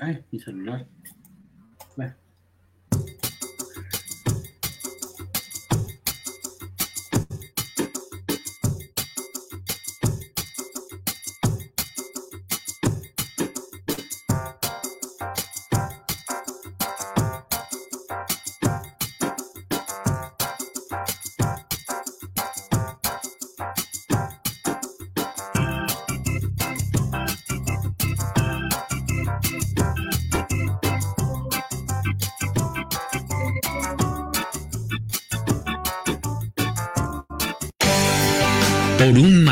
Ay, mi celular. un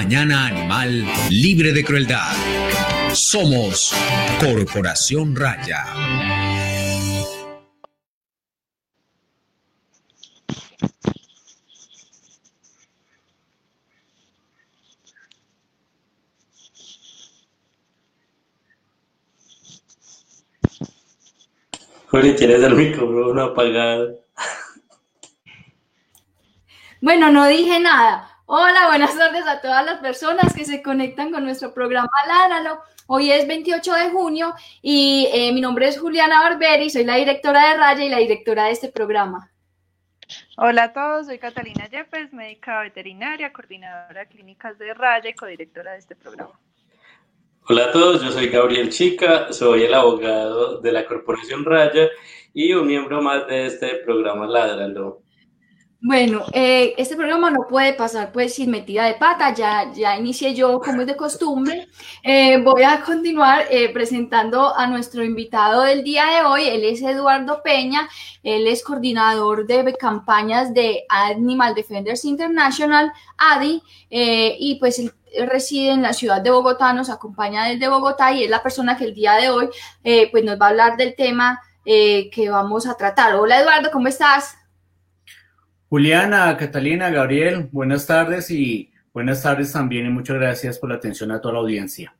mañana animal libre de crueldad. Somos Corporación Raya. Juli, tienes el micrófono apagado. Bueno, no dije nada. Hola, buenas tardes a todas las personas que se conectan con nuestro programa Ládralo. Hoy es 28 de junio y eh, mi nombre es Juliana Barberi, soy la directora de Raya y la directora de este programa. Hola a todos, soy Catalina Yepes, médica veterinaria, coordinadora de clínicas de Raya y codirectora de este programa. Hola a todos, yo soy Gabriel Chica, soy el abogado de la Corporación Raya y un miembro más de este programa Ládralo. Bueno, eh, este programa no puede pasar pues sin metida de pata, ya, ya inicié yo como es de costumbre. Eh, voy a continuar eh, presentando a nuestro invitado del día de hoy, él es Eduardo Peña, él es coordinador de campañas de Animal Defenders International, ADI, y pues él reside en la ciudad de Bogotá, nos acompaña desde Bogotá y es la persona que el día de hoy pues nos va a hablar del tema que vamos a tratar. Hola Eduardo, ¿cómo estás? Juliana, Catalina, Gabriel, buenas tardes y buenas tardes también y muchas gracias por la atención a toda la audiencia.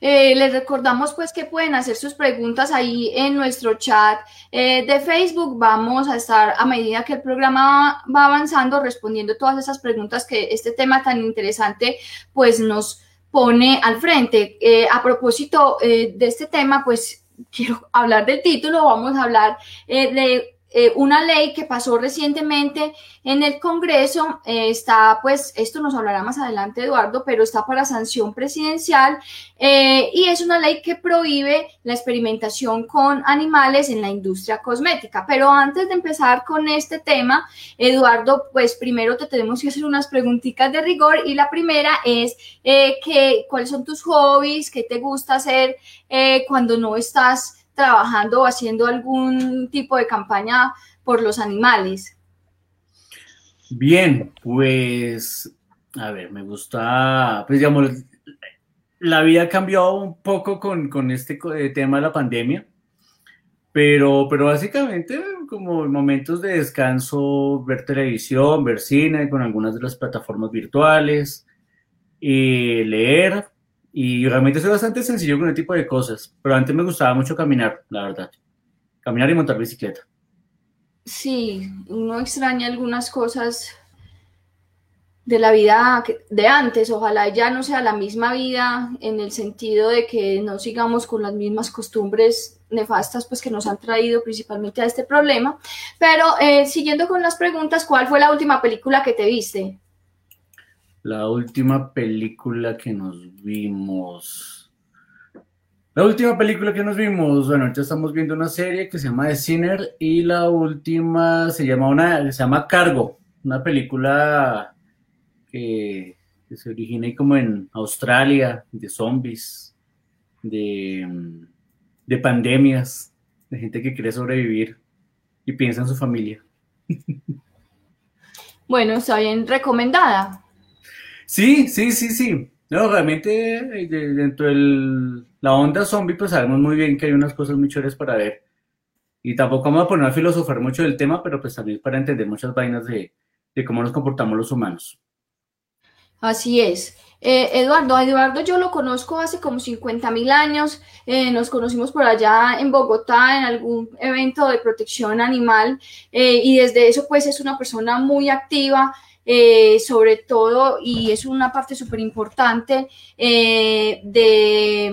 Eh, les recordamos pues que pueden hacer sus preguntas ahí en nuestro chat eh, de Facebook. Vamos a estar a medida que el programa va avanzando respondiendo todas esas preguntas que este tema tan interesante pues nos pone al frente. Eh, a propósito de este tema pues quiero hablar del título, vamos a hablar de eh, una ley que pasó recientemente en el Congreso, eh, está, pues, esto nos hablará más adelante Eduardo, pero está para sanción presidencial eh, y es una ley que prohíbe la experimentación con animales en la industria cosmética. Pero antes de empezar con este tema, Eduardo, pues primero te tenemos que hacer unas preguntitas de rigor y la primera es que, cuáles son tus hobbies, qué te gusta hacer cuando no estás trabajando o haciendo algún tipo de campaña por los animales? Bien, pues, a ver, me gusta, pues digamos, la vida ha cambiado un poco con, con este eh, tema de la pandemia, pero, pero básicamente como momentos de descanso, ver televisión, ver cine con algunas de las plataformas virtuales, y leer, y realmente soy bastante sencillo con ese tipo de cosas, pero antes me gustaba mucho caminar, la verdad. Caminar y montar bicicleta. Sí, uno extraña algunas cosas de la vida de antes. Ojalá ya no sea la misma vida en el sentido de que no sigamos con las mismas costumbres nefastas pues que nos han traído principalmente a este problema. Pero eh, siguiendo con las preguntas, ¿cuál fue la última película que te viste? La última película que nos vimos. La última película que nos vimos, bueno, ahorita estamos viendo una serie que se llama The Sinner y la última se llama una, se llama Cargo, una película que, se origina como en Australia, de zombies, de, de pandemias, de gente que quiere sobrevivir y piensa en su familia. Bueno, está bien recomendada. Sí, sí, sí, sí. No, realmente eh, dentro de la onda zombie, pues sabemos muy bien que hay unas cosas muy chéveres para ver. Y tampoco vamos a poner a filosofar mucho del tema, pero pues también para entender muchas vainas de, cómo nos comportamos los humanos. Así es. Eh, Eduardo, Eduardo yo lo conozco hace como 50 mil años, eh, nos conocimos por allá en Bogotá en algún evento de protección animal y desde eso pues es una persona muy activa eh, sobre todo, y es una parte súper importante eh, de,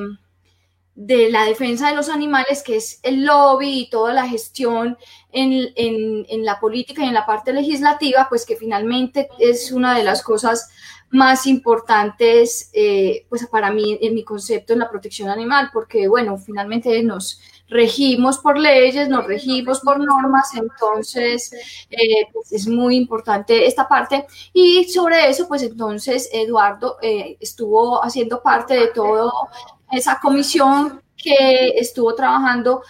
de la defensa de los animales, que es el lobby y toda la gestión en, en, la política y en la parte legislativa, pues que finalmente es una de las cosas más importantes, eh, pues para mí, en mi concepto en la protección animal, porque, bueno, finalmente nos regimos por leyes, nos regimos por normas, entonces eh, pues es muy importante esta parte. Y sobre eso, pues entonces Eduardo eh, estuvo haciendo parte de toda esa comisión que estuvo trabajando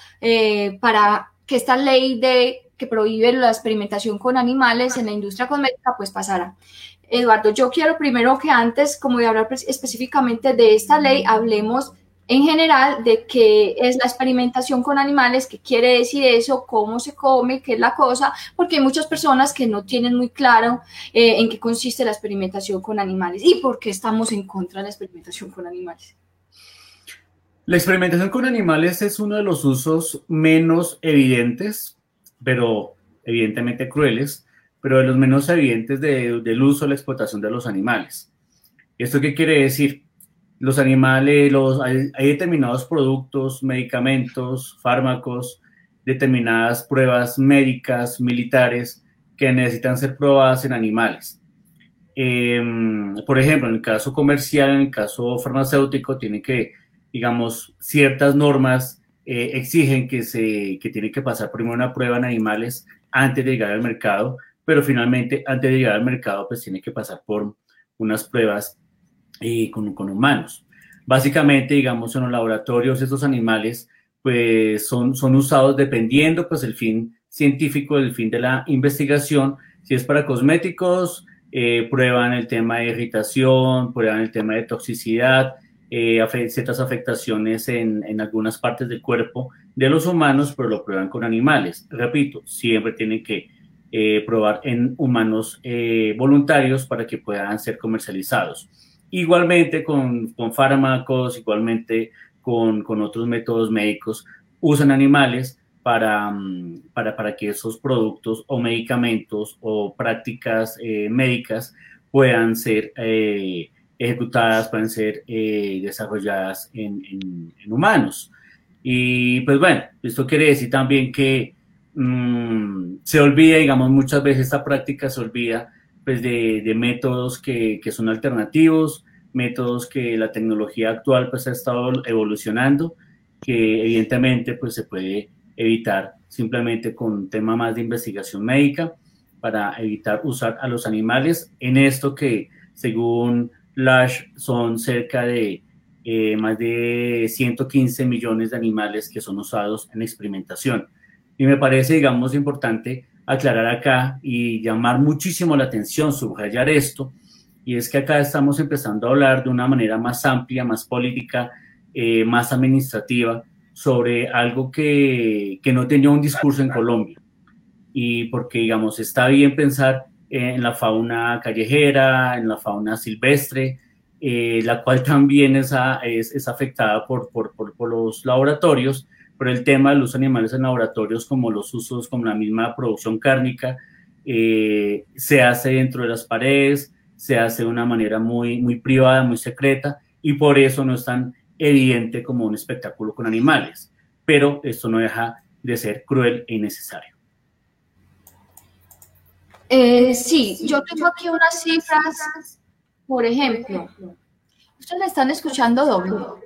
para que esta ley de que prohíbe la experimentación con animales en la industria cosmética, pues pasara. Eduardo, yo quiero primero que antes, como de hablar específicamente de esta ley, hablemos en general de qué es la experimentación con animales, qué quiere decir eso, cómo se come, qué es la cosa, porque hay muchas personas que no tienen muy claro eh, en qué consiste la experimentación con animales y por qué estamos en contra de la experimentación con animales. La experimentación con animales es uno de los usos menos evidentes, pero evidentemente crueles, pero de los menos evidentes del uso la explotación de los animales. ¿Esto qué quiere decir? Los animales, los, hay, determinados productos, medicamentos, fármacos, determinadas pruebas médicas, militares, que necesitan ser probadas en animales. Em, por ejemplo, en el caso comercial, en el caso farmacéutico, tiene que, digamos, ciertas normas eh, exigen que, se, que tiene que pasar primero una prueba en animales antes de llegar al mercado pero finalmente antes de llegar al mercado pues tiene que pasar por unas pruebas eh, con, con, humanos. Básicamente, digamos, en los laboratorios estos animales pues son, son usados dependiendo pues el fin científico, el fin de la investigación. Si es para cosméticos, eh, prueban el tema de irritación, prueban el tema de toxicidad, eh, ciertas afectaciones en, en, algunas partes del cuerpo de los humanos, pero lo prueban con animales. Repito, siempre tienen que eh, probar en humanos eh, voluntarios para que puedan ser comercializados. Igualmente con, con fármacos, igualmente con, con, otros métodos médicos, usan animales para, mm, para, para, que esos productos o medicamentos o prácticas eh, médicas puedan ser ejecutadas, pueden ser desarrolladas en, en, en humanos. Y pues bueno, esto quiere decir también que Mm, se olvida, digamos, muchas veces esta práctica se olvida pues, de, métodos que, son alternativos, métodos que la tecnología actual pues, ha estado evolucionando, que evidentemente pues, se puede evitar simplemente con un tema más de investigación médica para evitar usar a los animales en esto que según Lash son cerca de eh, más de 115 millones de animales que son usados en experimentación. Y me parece, digamos, importante aclarar acá y llamar muchísimo la atención, subrayar esto, y es que acá estamos empezando a hablar de una manera más amplia, más política, eh, más administrativa, sobre algo que, que, no tenía un discurso en Colombia. Y porque, digamos, está bien pensar en la fauna callejera, en la fauna silvestre, eh, la cual también es, es, es afectada por, por, por, los laboratorios, pero el tema de los animales en laboratorios, como los usos, como la misma producción cárnica, eh, se hace dentro de las paredes, se hace de una manera muy, muy privada, muy secreta, y por eso no es tan evidente como un espectáculo con animales. Pero esto no deja de ser cruel e innecesario. Eh, sí, yo tengo aquí unas cifras, por ejemplo, ustedes me están escuchando doble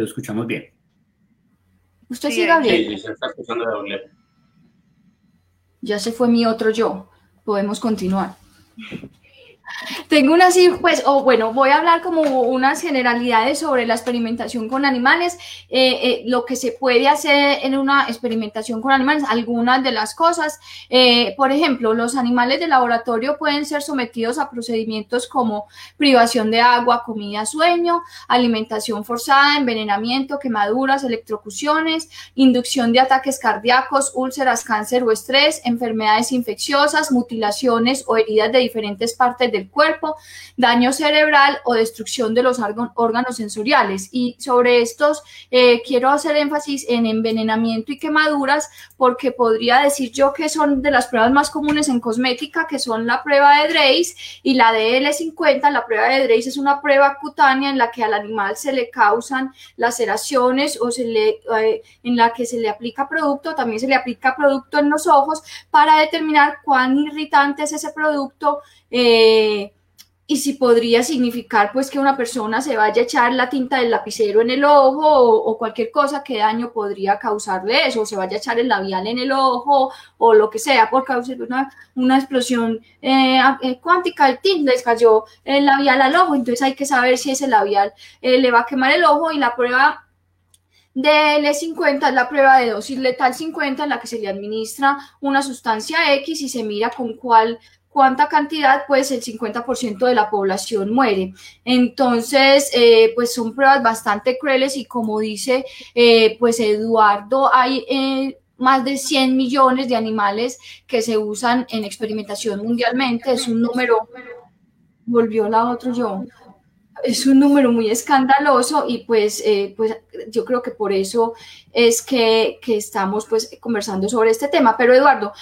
lo escuchamos bien. ¿Usted sí, Gabriel? Sí, se está escuchando doble. Ya se fue mi otro yo. Podemos continuar. Tengo una así, pues, o bueno, voy a hablar como unas generalidades sobre la experimentación con animales, eh, eh, lo que se puede hacer en una experimentación con animales, algunas de las cosas. Eh, por ejemplo, los animales de laboratorio pueden ser sometidos a procedimientos como privación de agua, comida, sueño, alimentación forzada, envenenamiento, quemaduras, electrocuciones, inducción de ataques cardíacos, úlceras, cáncer o estrés, enfermedades infecciosas, mutilaciones o heridas de diferentes partes del cuerpo, daño cerebral o destrucción de los órganos sensoriales. Y sobre estos eh, quiero hacer énfasis en envenenamiento y quemaduras porque podría decir yo que son de las pruebas más comunes en cosmética, que son la prueba de Dreis y la DL50. La prueba de Dreis es una prueba cutánea en la que al animal se le causan laceraciones o se le, eh, en la que se le aplica producto, también se le aplica producto en los ojos para determinar cuán irritante es ese producto. Eh, y si podría significar pues que una persona se vaya a echar la tinta del lapicero en el ojo o, cualquier cosa, qué daño podría causarle eso, o se vaya a echar el labial en el ojo o lo que sea por causa de una, una explosión eh, eh, cuántica, el tint les cayó el labial al ojo, entonces hay que saber si ese labial le va a quemar el ojo y la prueba de L50 es la prueba de dosis letal 50 en la que se le administra una sustancia X y se mira con cuál cuánta cantidad, pues el 50% de la población muere. Entonces, eh, pues son pruebas bastante crueles y como dice, eh, pues Eduardo, hay eh, más de 100 millones de animales que se usan en experimentación mundialmente. Es un número, volvió la otro yo, es un número muy escandaloso y pues, pues yo creo que por eso es que, que, estamos pues conversando sobre este tema. Pero Eduardo,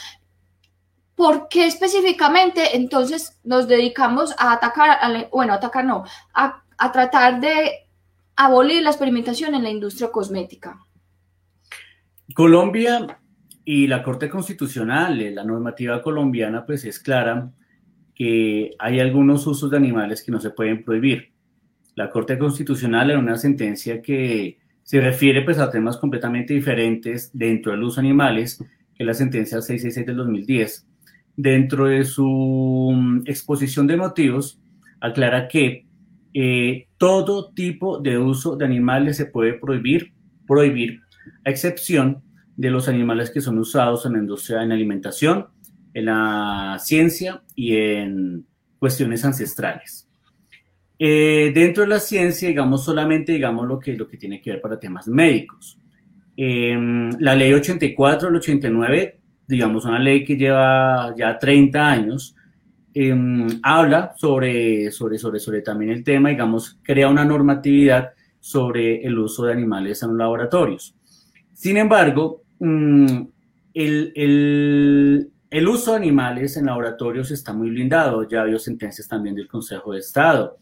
¿Por qué específicamente entonces nos dedicamos a atacar, bueno, atacar no, a, tratar de abolir la experimentación en la industria cosmética? Colombia y la Corte Constitucional, eh, la normativa colombiana, pues es clara que hay algunos usos de animales que no se pueden prohibir. La Corte Constitucional en una sentencia que se refiere pues a temas completamente diferentes dentro de los animales, que es la sentencia 666 del 2010, dentro de su mm, exposición de motivos, aclara que eh, todo tipo de uso de animales se puede prohibir, prohibir, a excepción de los animales que son usados en la industria, en alimentación, en la ciencia y en cuestiones ancestrales. Eh, dentro de la ciencia, digamos solamente, digamos lo que, lo que tiene que ver para temas médicos. Em, la ley 84 del 89 digamos, una ley que lleva ya 30 años, em, habla sobre, sobre, sobre, sobre también el tema, digamos, crea una normatividad sobre el uso de animales en laboratorios. Sin embargo, mm, el, el, el, uso de animales en laboratorios está muy blindado, ya habido sentencias también del Consejo de Estado.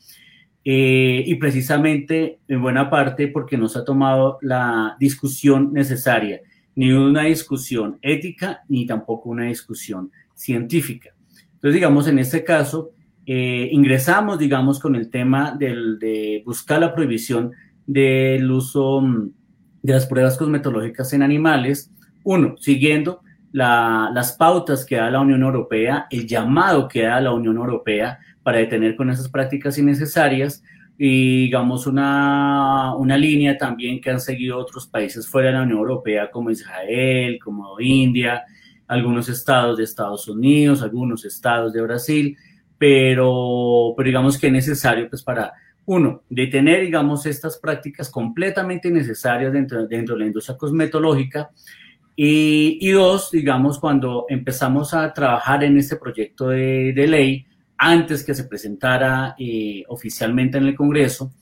Eh, y precisamente en buena parte porque no se ha tomado la discusión necesaria ni una discusión ética, ni tampoco una discusión científica. Entonces, digamos, en este caso, eh, ingresamos, digamos, con el tema del, de buscar la prohibición del uso mm, de las pruebas cosmetológicas en animales. Uno, siguiendo las pautas que da la Unión Europea, el llamado que da la Unión Europea para detener con esas prácticas innecesarias y digamos una, una, línea también que han seguido otros países fuera de la Unión Europea como Israel, como India, algunos estados de Estados Unidos, algunos estados de Brasil, pero, pero digamos que es necesario pues para, uno, detener digamos estas prácticas completamente necesarias dentro, dentro de la industria cosmetológica y, y, dos, digamos, cuando empezamos a trabajar en este proyecto de, de ley, antes que se presentara eh, oficialmente en el Congreso,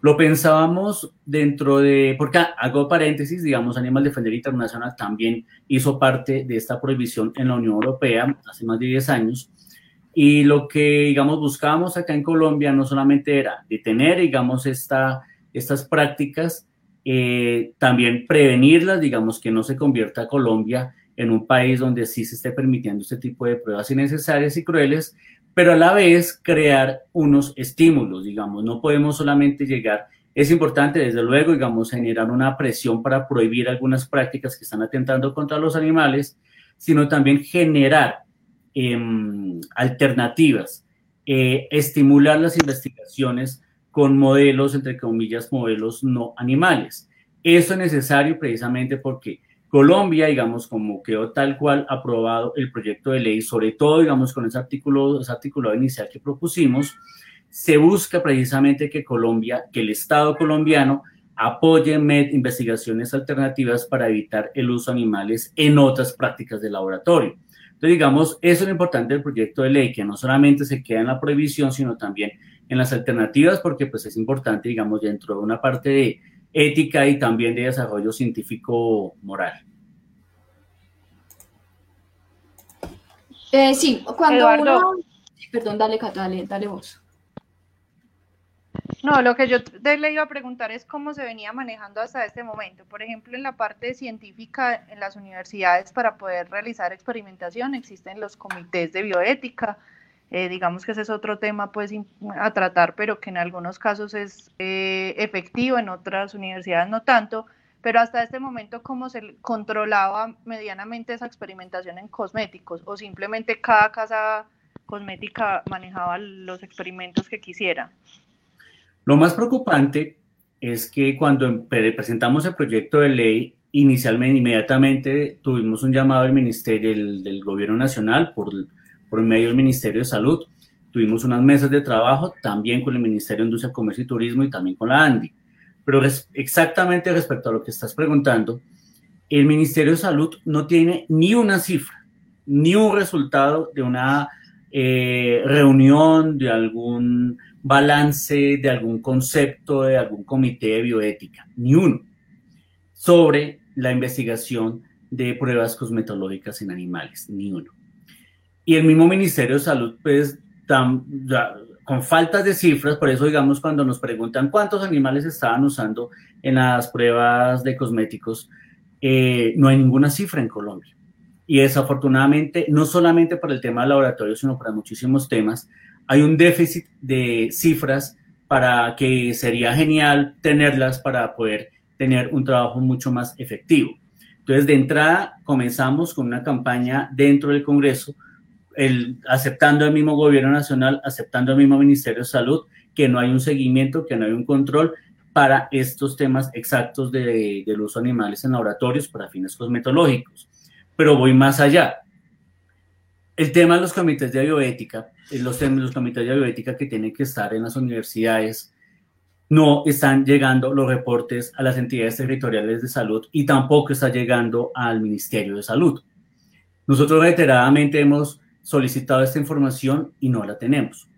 lo pensábamos dentro de, porque hago paréntesis, digamos, Animal Defender Internacional también hizo parte de esta prohibición en la Unión Europea hace más de 10 años. Y lo que, digamos, buscábamos acá en Colombia no solamente era detener, digamos, esta, estas prácticas, eh, también prevenirlas, digamos, que no se convierta Colombia en un país donde sí se esté permitiendo este tipo de pruebas innecesarias y crueles, pero a la vez crear unos estímulos, digamos, no podemos solamente llegar, es importante desde luego, digamos, generar una presión para prohibir algunas prácticas que están atentando contra los animales, sino también generar em, alternativas, eh, estimular las investigaciones con modelos, entre comillas, modelos no animales. Eso es necesario precisamente porque Colombia, digamos, como quedó tal cual aprobado el proyecto de ley, sobre todo, digamos, con ese artículo, ese artículo inicial que propusimos, se busca precisamente que Colombia, que el Estado colombiano apoye investigaciones alternativas para evitar el uso de animales en otras prácticas de laboratorio. Entonces, digamos, eso es lo importante del proyecto de ley, que no solamente se queda en la prohibición, sino también en las alternativas, porque pues es importante, digamos, dentro de una parte de ética y también de desarrollo científico moral. Eh, sí, cuando uno... Perdón, dale, dale, dale vos. No, lo que yo le iba a preguntar es cómo se venía manejando hasta este momento. Por ejemplo, en la parte científica, en las universidades, para poder realizar experimentación, existen los comités de bioética. Eh, digamos que ese es otro tema pues, a tratar, pero que en algunos casos es eh, efectivo, en otras universidades no tanto. Pero hasta este momento, ¿cómo se controlaba medianamente esa experimentación en cosméticos? ¿O simplemente cada casa cosmética manejaba los experimentos que quisiera? Lo más preocupante es que cuando presentamos el proyecto de ley, inicialmente, inmediatamente tuvimos un llamado del Ministerio del, Gobierno Nacional por, por medio del Ministerio de Salud. Tuvimos unas mesas de trabajo también con el Ministerio de Industria, Comercio y Turismo y también con la ANDI. Pero exactamente respecto a lo que estás preguntando, el Ministerio de Salud no tiene ni una cifra, ni un resultado de una eh, reunión, de algún balance de algún concepto de algún comité de bioética, ni uno, sobre la investigación de pruebas cosmetológicas en animales, ni uno. Y el mismo Ministerio de Salud, pues, con faltas de cifras, por eso, digamos, cuando nos preguntan cuántos animales estaban usando en las pruebas de cosméticos, eh, no hay ninguna cifra en Colombia. Y desafortunadamente, no solamente para el tema del laboratorio, sino para muchísimos temas, hay un déficit de cifras para que sería genial tenerlas para poder tener un trabajo mucho más efectivo. Entonces, de entrada, comenzamos con una campaña dentro del Congreso, el, aceptando el mismo gobierno nacional, aceptando el mismo Ministerio de Salud, que no hay un seguimiento, que no hay un control para estos temas exactos de, del uso de animales en laboratorios para fines cosmetológicos. Pero voy más allá. El tema de los comités de bioética los, los comités de bioética que tienen que estar en las universidades, no están llegando los reportes a las entidades territoriales de salud y tampoco está llegando al Ministerio de Salud. Nosotros reiteradamente hemos solicitado esta información y no la tenemos.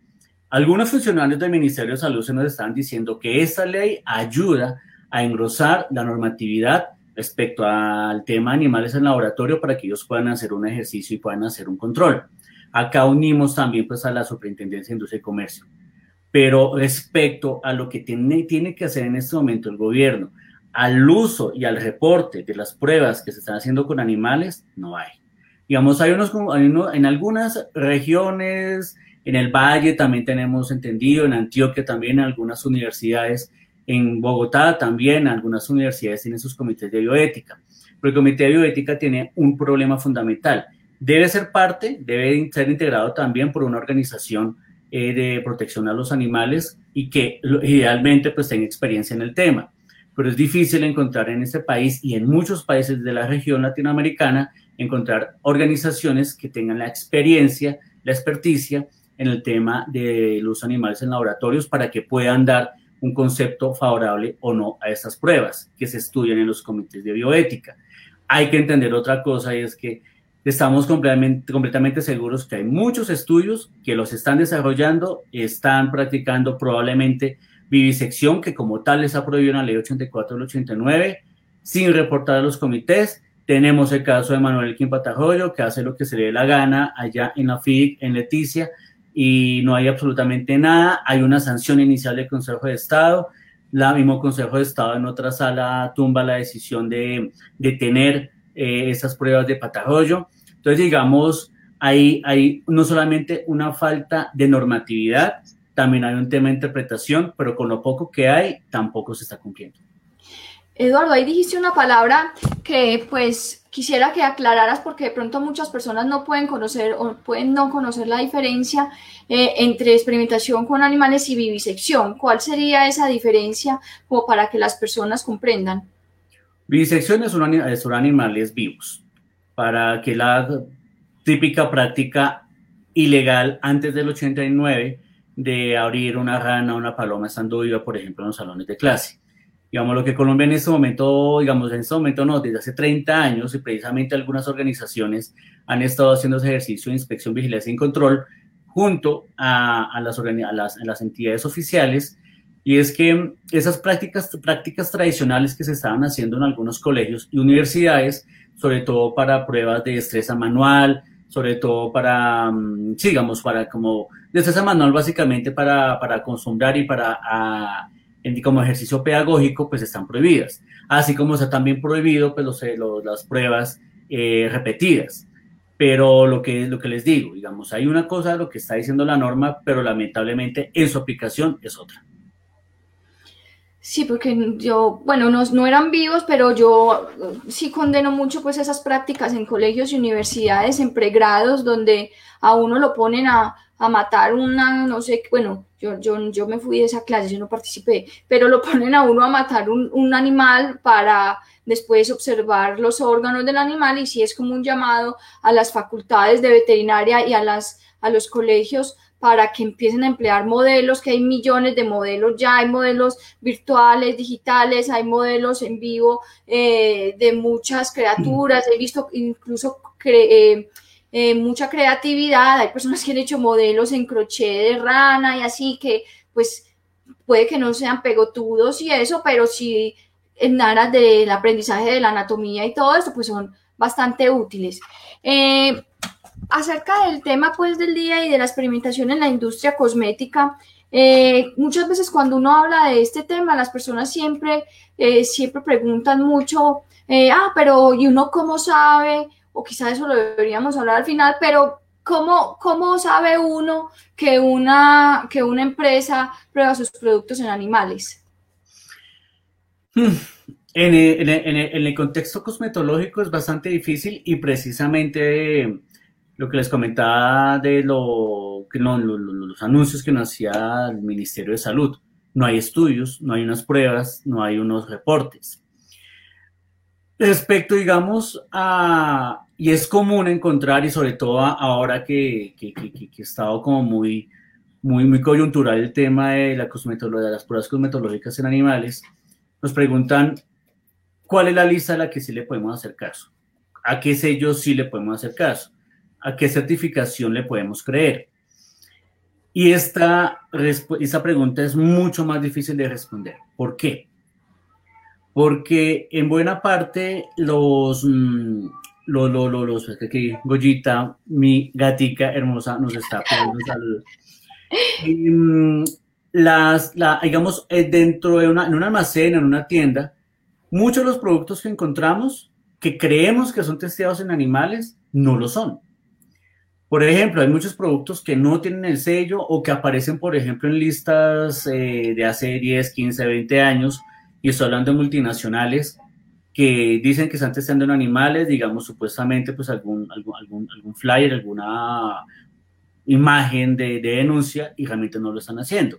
Algunos funcionarios del Ministerio de Salud se nos están diciendo que esta ley ayuda a engrosar la normatividad respecto al tema animales en laboratorio para que ellos puedan hacer un ejercicio y puedan hacer un control. Acá unimos también pues a la Superintendencia de Industria y Comercio. Pero respecto a lo que tiene, tiene que hacer en este momento el gobierno, al uso y al reporte de las pruebas que se están haciendo con animales, no hay. Digamos, hay unos, en algunas regiones, en el Valle también tenemos entendido, en Antioquia también, en algunas universidades, en Bogotá también, algunas universidades tienen sus comités de bioética. Pero el comité de bioética tiene un problema fundamental debe ser parte, debe ser integrado también por una organización eh, de protección a los animales y que idealmente pues tenga experiencia en el tema. Pero es difícil encontrar en este país y en muchos países de la región latinoamericana encontrar organizaciones que tengan la experiencia, la experticia en el tema de los animales en laboratorios para que puedan dar un concepto favorable o no a estas pruebas que se estudian en los comités de bioética. Hay que entender otra cosa y es que Estamos completamente, seguros que hay muchos estudios que los están desarrollando, están practicando probablemente vivisección, que como tal les ha prohibido la ley 84 del 89, sin reportar a los comités. Tenemos el caso de Manuel Quimpatajoyo, que hace lo que se le dé la gana allá en la FIC, en Leticia, y no hay absolutamente nada. Hay una sanción inicial del Consejo de Estado. La mismo Consejo de Estado en otra sala tumba la decisión de detener eh, esas pruebas de patarroyo. Entonces, digamos, hay, hay no solamente una falta de normatividad, también hay un tema de interpretación, pero con lo poco que hay, tampoco se está cumpliendo. Eduardo, ahí dijiste una palabra que pues quisiera que aclararas porque de pronto muchas personas no pueden conocer o pueden no conocer la diferencia eh, entre experimentación con animales y vivisección. ¿Cuál sería esa diferencia como para que las personas comprendan? Vivisección es son animales vivos, para que la típica práctica ilegal antes del 89 de abrir una rana o una paloma estando viva, por ejemplo, en los salones de clase. Digamos, lo que Colombia en este momento, digamos, en este momento no, desde hace 30 años, y precisamente algunas organizaciones han estado haciendo ese ejercicio de inspección, vigilancia y control junto a, a, las, a, las, a las entidades oficiales, y es que esas prácticas, prácticas tradicionales que se estaban haciendo en algunos colegios y universidades, sobre todo para pruebas de destreza manual, sobre todo para, mm, digamos, para como destreza manual básicamente para, para acostumbrar y para a, como ejercicio pedagógico, pues están prohibidas. Así como está también prohibido pues, los, los, las pruebas eh, repetidas. Pero lo que, lo que les digo, digamos, hay una cosa, lo que está diciendo la norma, pero lamentablemente en su aplicación es otra. Sí, porque yo, bueno, no, no, eran vivos, pero yo sí condeno mucho pues esas prácticas en colegios y universidades, en pregrados, donde a uno lo ponen a, a matar una, no sé, bueno, yo, yo, yo me fui de esa clase, yo no participé, pero lo ponen a uno a matar un, un animal para después observar los órganos del animal y si es como un llamado a las facultades de veterinaria y a, las, a los colegios para que empiecen a emplear modelos, que hay millones de modelos ya, hay modelos virtuales, digitales, hay modelos en vivo eh, de muchas criaturas, he visto incluso eh, eh, mucha creatividad, hay personas que han hecho modelos en crochet de rana y así que pues puede que no sean pegotudos y eso, pero sí en aras del aprendizaje de la anatomía y todo esto, pues son bastante útiles. Eh, acerca del tema pues del día y de la experimentación en la industria cosmética, eh, muchas veces cuando uno habla de este tema, las personas siempre, siempre preguntan mucho, ah, pero ¿y uno cómo sabe? O quizás eso lo deberíamos hablar al final, pero ¿cómo, cómo sabe uno que una, que una empresa prueba sus productos en animales? Hmm. En el, contexto cosmetológico es bastante difícil y precisamente lo que les comentaba de los anuncios que nos hacía el Ministerio de Salud. No hay estudios, no hay unas pruebas, no hay unos reportes. Respecto, digamos, a, y es común encontrar, y sobre todo ahora que, que, que, que, estado como muy, muy, muy coyuntural el tema de, la cosmetología, de las pruebas cosmetológicas en animales, nos preguntan cuál es la lista a la que sí le podemos hacer caso, a qué sellos sí le podemos hacer caso a qué certificación le podemos creer. Y esta, esta pregunta es mucho más difícil de responder. ¿Por qué? Porque en buena parte los, mm, los, los, los, los que Goyita, mi gatica hermosa, nos está pidiendo salud. Mm, las, la, digamos, eh, dentro de una, en un almacén, en una tienda, muchos de los productos que encontramos que creemos que son testeados en animales, no lo son. Por ejemplo, hay muchos productos que no tienen el sello o que aparecen, por ejemplo, en listas eh, de hace 10, 15, 20 años, y estoy hablando de multinacionales que dicen que están testando en animales, digamos, supuestamente, pues algún, algún, algún, flyer, alguna imagen de, de, denuncia y realmente no lo están haciendo.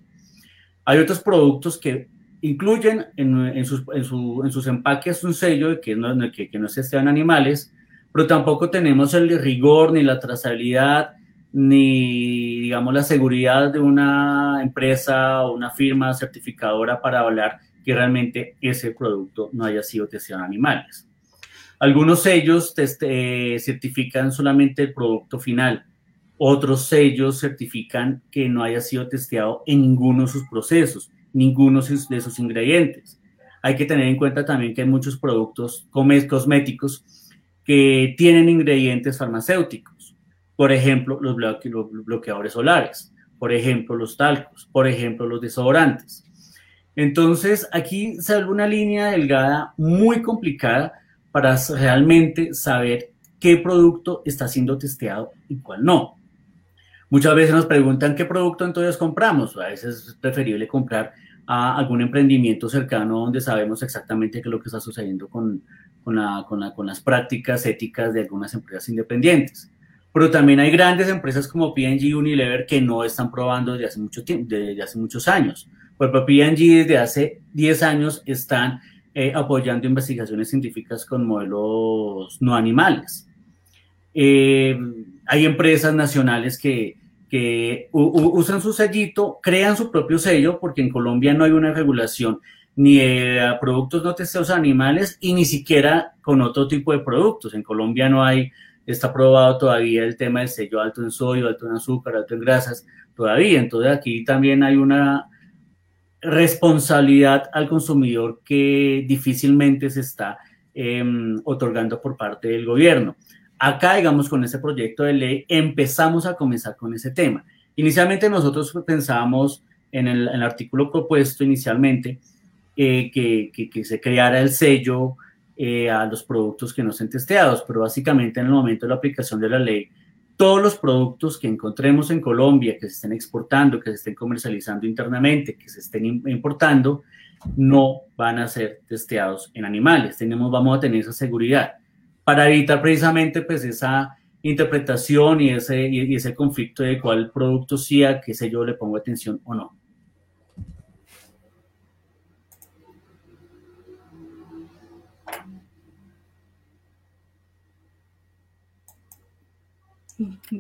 Hay otros productos que incluyen en, en, sus, en, su, en sus, empaques un sello de que no, que, no se animales, pero tampoco tenemos el rigor ni la trazabilidad ni, digamos, la seguridad de una empresa o una firma certificadora para hablar que realmente ese producto no haya sido testeado en animales. Algunos sellos teste, certifican solamente el producto final, otros sellos certifican que no haya sido testeado en ninguno de sus procesos, ninguno de sus ingredientes. Hay que tener en cuenta también que hay muchos productos cosméticos que tienen ingredientes farmacéuticos. Por ejemplo, los, bloqueadores solares, por ejemplo, los talcos, por ejemplo, los desodorantes. Entonces, aquí se abre una línea delgada muy complicada para realmente saber qué producto está siendo testeado y cuál no. Muchas veces nos preguntan qué producto entonces compramos. A veces es preferible comprar a algún emprendimiento cercano donde sabemos exactamente qué es lo que está sucediendo con, con, la, con, la, con las prácticas éticas de algunas empresas independientes. Pero también hay grandes empresas como P&G Unilever que no están probando desde desde hace muchos años. Por ejemplo, P&G desde hace 10 años están eh, apoyando investigaciones científicas con modelos no animales. Eh, hay empresas nacionales que, usan su sellito, crean su propio sello, porque en Colombia no hay una regulación ni a productos no testeados animales y ni siquiera con otro tipo de productos. En Colombia no hay, está probado todavía el tema del sello alto en sodio, alto en azúcar, alto en grasas, todavía. Entonces aquí también hay una responsabilidad al consumidor que difícilmente se está em, otorgando por parte del gobierno. Acá, digamos, con ese proyecto de ley empezamos a comenzar con ese tema. Inicialmente nosotros pensábamos en el, artículo propuesto inicialmente eh, que, que, se creara el sello eh, a los productos que no estén testeados, pero básicamente en el momento de la aplicación de la ley, todos los productos que encontremos en Colombia, que se estén exportando, que se estén comercializando internamente, que se estén importando, no van a ser testeados en animales. Tenemos, vamos a tener esa seguridad para evitar precisamente pues esa interpretación y ese, y ese conflicto de cuál producto sí a qué sello le pongo atención o no.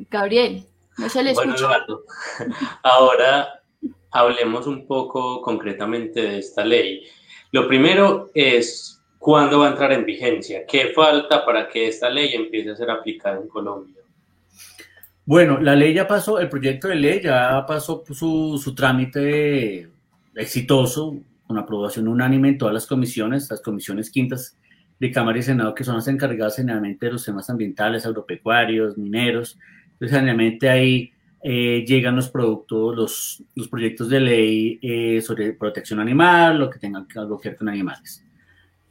Gabriel, no se le escucha. Bueno, ahora hablemos un poco concretamente de esta ley. Lo primero es cuándo va a entrar en vigencia, qué falta para que esta ley empiece a ser aplicada en Colombia. Bueno, la ley ya pasó, el proyecto de ley ya pasó su, su trámite exitoso, con aprobación unánime en todas las comisiones, las comisiones quintas de Cámara y Senado, que son las encargadas generalmente de los temas ambientales, agropecuarios, mineros. Entonces, generalmente ahí eh, llegan los productos, los, los proyectos de ley eh, sobre protección animal, lo que tenga algo que ver con animales.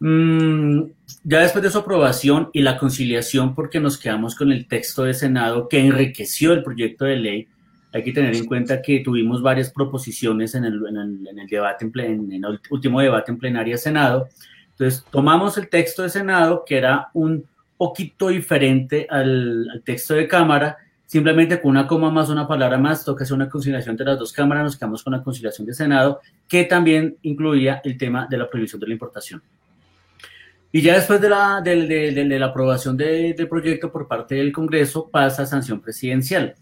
Mm, ya después de su aprobación y la conciliación, porque nos quedamos con el texto de Senado que enriqueció el proyecto de ley, hay que tener en cuenta que tuvimos varias proposiciones en el, en el, en el debate en, en, el último debate en plenaria Senado entonces, tomamos el texto de Senado, que era un poquito diferente al, texto de Cámara, simplemente con una coma más, una palabra más, toca hacer una conciliación de las dos cámaras, nos quedamos con la conciliación de Senado, que también incluía el tema de la prohibición de la importación. Y ya después de la, de, la aprobación del proyecto por parte del Congreso, pasa a sanción presidencial.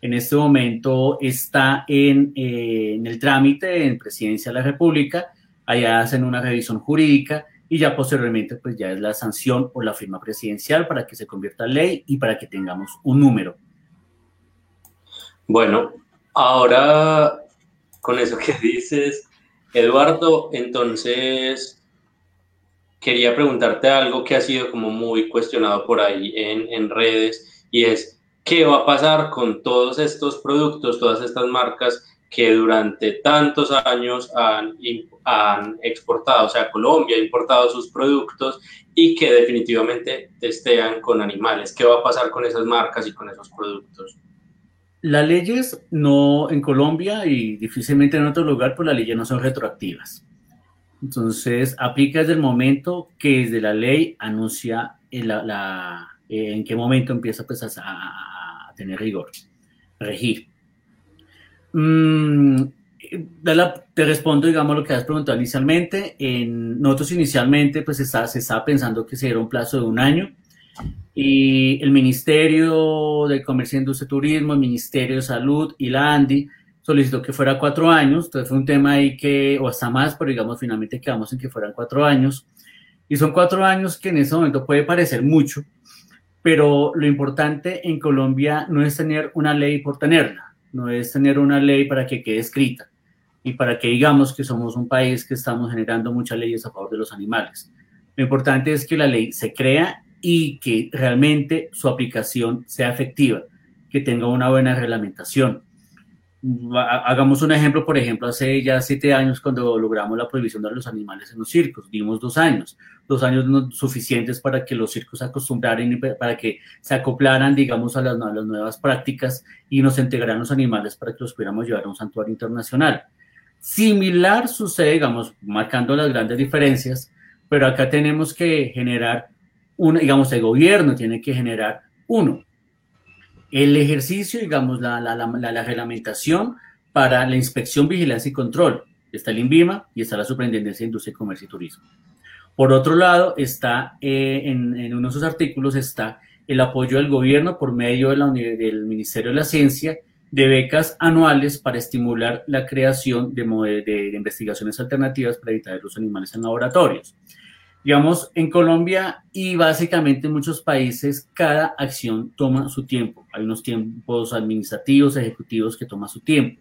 En este momento está en, eh, en el trámite en Presidencia de la República, allá hacen una revisión jurídica y ya posteriormente pues ya es la sanción o la firma presidencial para que se convierta en ley y para que tengamos un número. Bueno, ahora con eso que dices, Eduardo, entonces quería preguntarte algo que ha sido como muy cuestionado por ahí en, en redes y es, ¿qué va a pasar con todos estos productos, todas estas marcas que durante tantos años han, han exportado, o sea, Colombia ha importado sus productos y que definitivamente testean con animales. ¿Qué va a pasar con esas marcas y con esos productos? Las leyes no en Colombia y difícilmente en otro lugar, pues las leyes no son retroactivas. Entonces, aplica desde el momento que desde la ley anuncia en, la, en qué momento empieza pues, a, a tener rigor, regir. Mm, te respondo, digamos, lo que has preguntado inicialmente. En, nosotros inicialmente, pues está, se estaba pensando que sería un plazo de un año y el Ministerio de Comercio, Industria y Turismo, el Ministerio de Salud y la ANDI solicitó que fuera cuatro años. Entonces fue un tema ahí que, o hasta más, pero digamos, finalmente quedamos en que fueran cuatro años. Y son cuatro años que en ese momento puede parecer mucho, pero lo importante en Colombia no es tener una ley por tenerla no es tener una ley para que quede escrita y para que digamos que somos un país que estamos generando muchas leyes a favor de los animales. Lo importante es que la ley se crea y que realmente su aplicación sea efectiva, que tenga una buena reglamentación hagamos un ejemplo, por ejemplo, hace ya siete años cuando logramos la prohibición de los animales en los circos, dimos dos años, dos años suficientes para que los circos se acostumbraran para que se acoplaran, digamos, a las, a las nuevas prácticas y nos integraran los animales para que los pudiéramos llevar a un santuario internacional. Similar sucede, digamos, marcando las grandes diferencias, pero acá tenemos que generar, un, digamos, el gobierno tiene que generar, uno, el ejercicio, digamos, la, la, la, reglamentación para la inspección, vigilancia y control. Está el INVIMA y está la Superintendencia de Industria, Comercio y Turismo. Por otro lado, está eh, en, uno de sus artículos está el apoyo del gobierno por medio del Ministerio de la Ciencia de becas anuales para estimular la creación de, investigaciones alternativas para evitar los animales en laboratorios. Digamos, en Colombia y básicamente en muchos países, cada acción toma su tiempo. Hay unos tiempos administrativos, ejecutivos que toman su tiempo.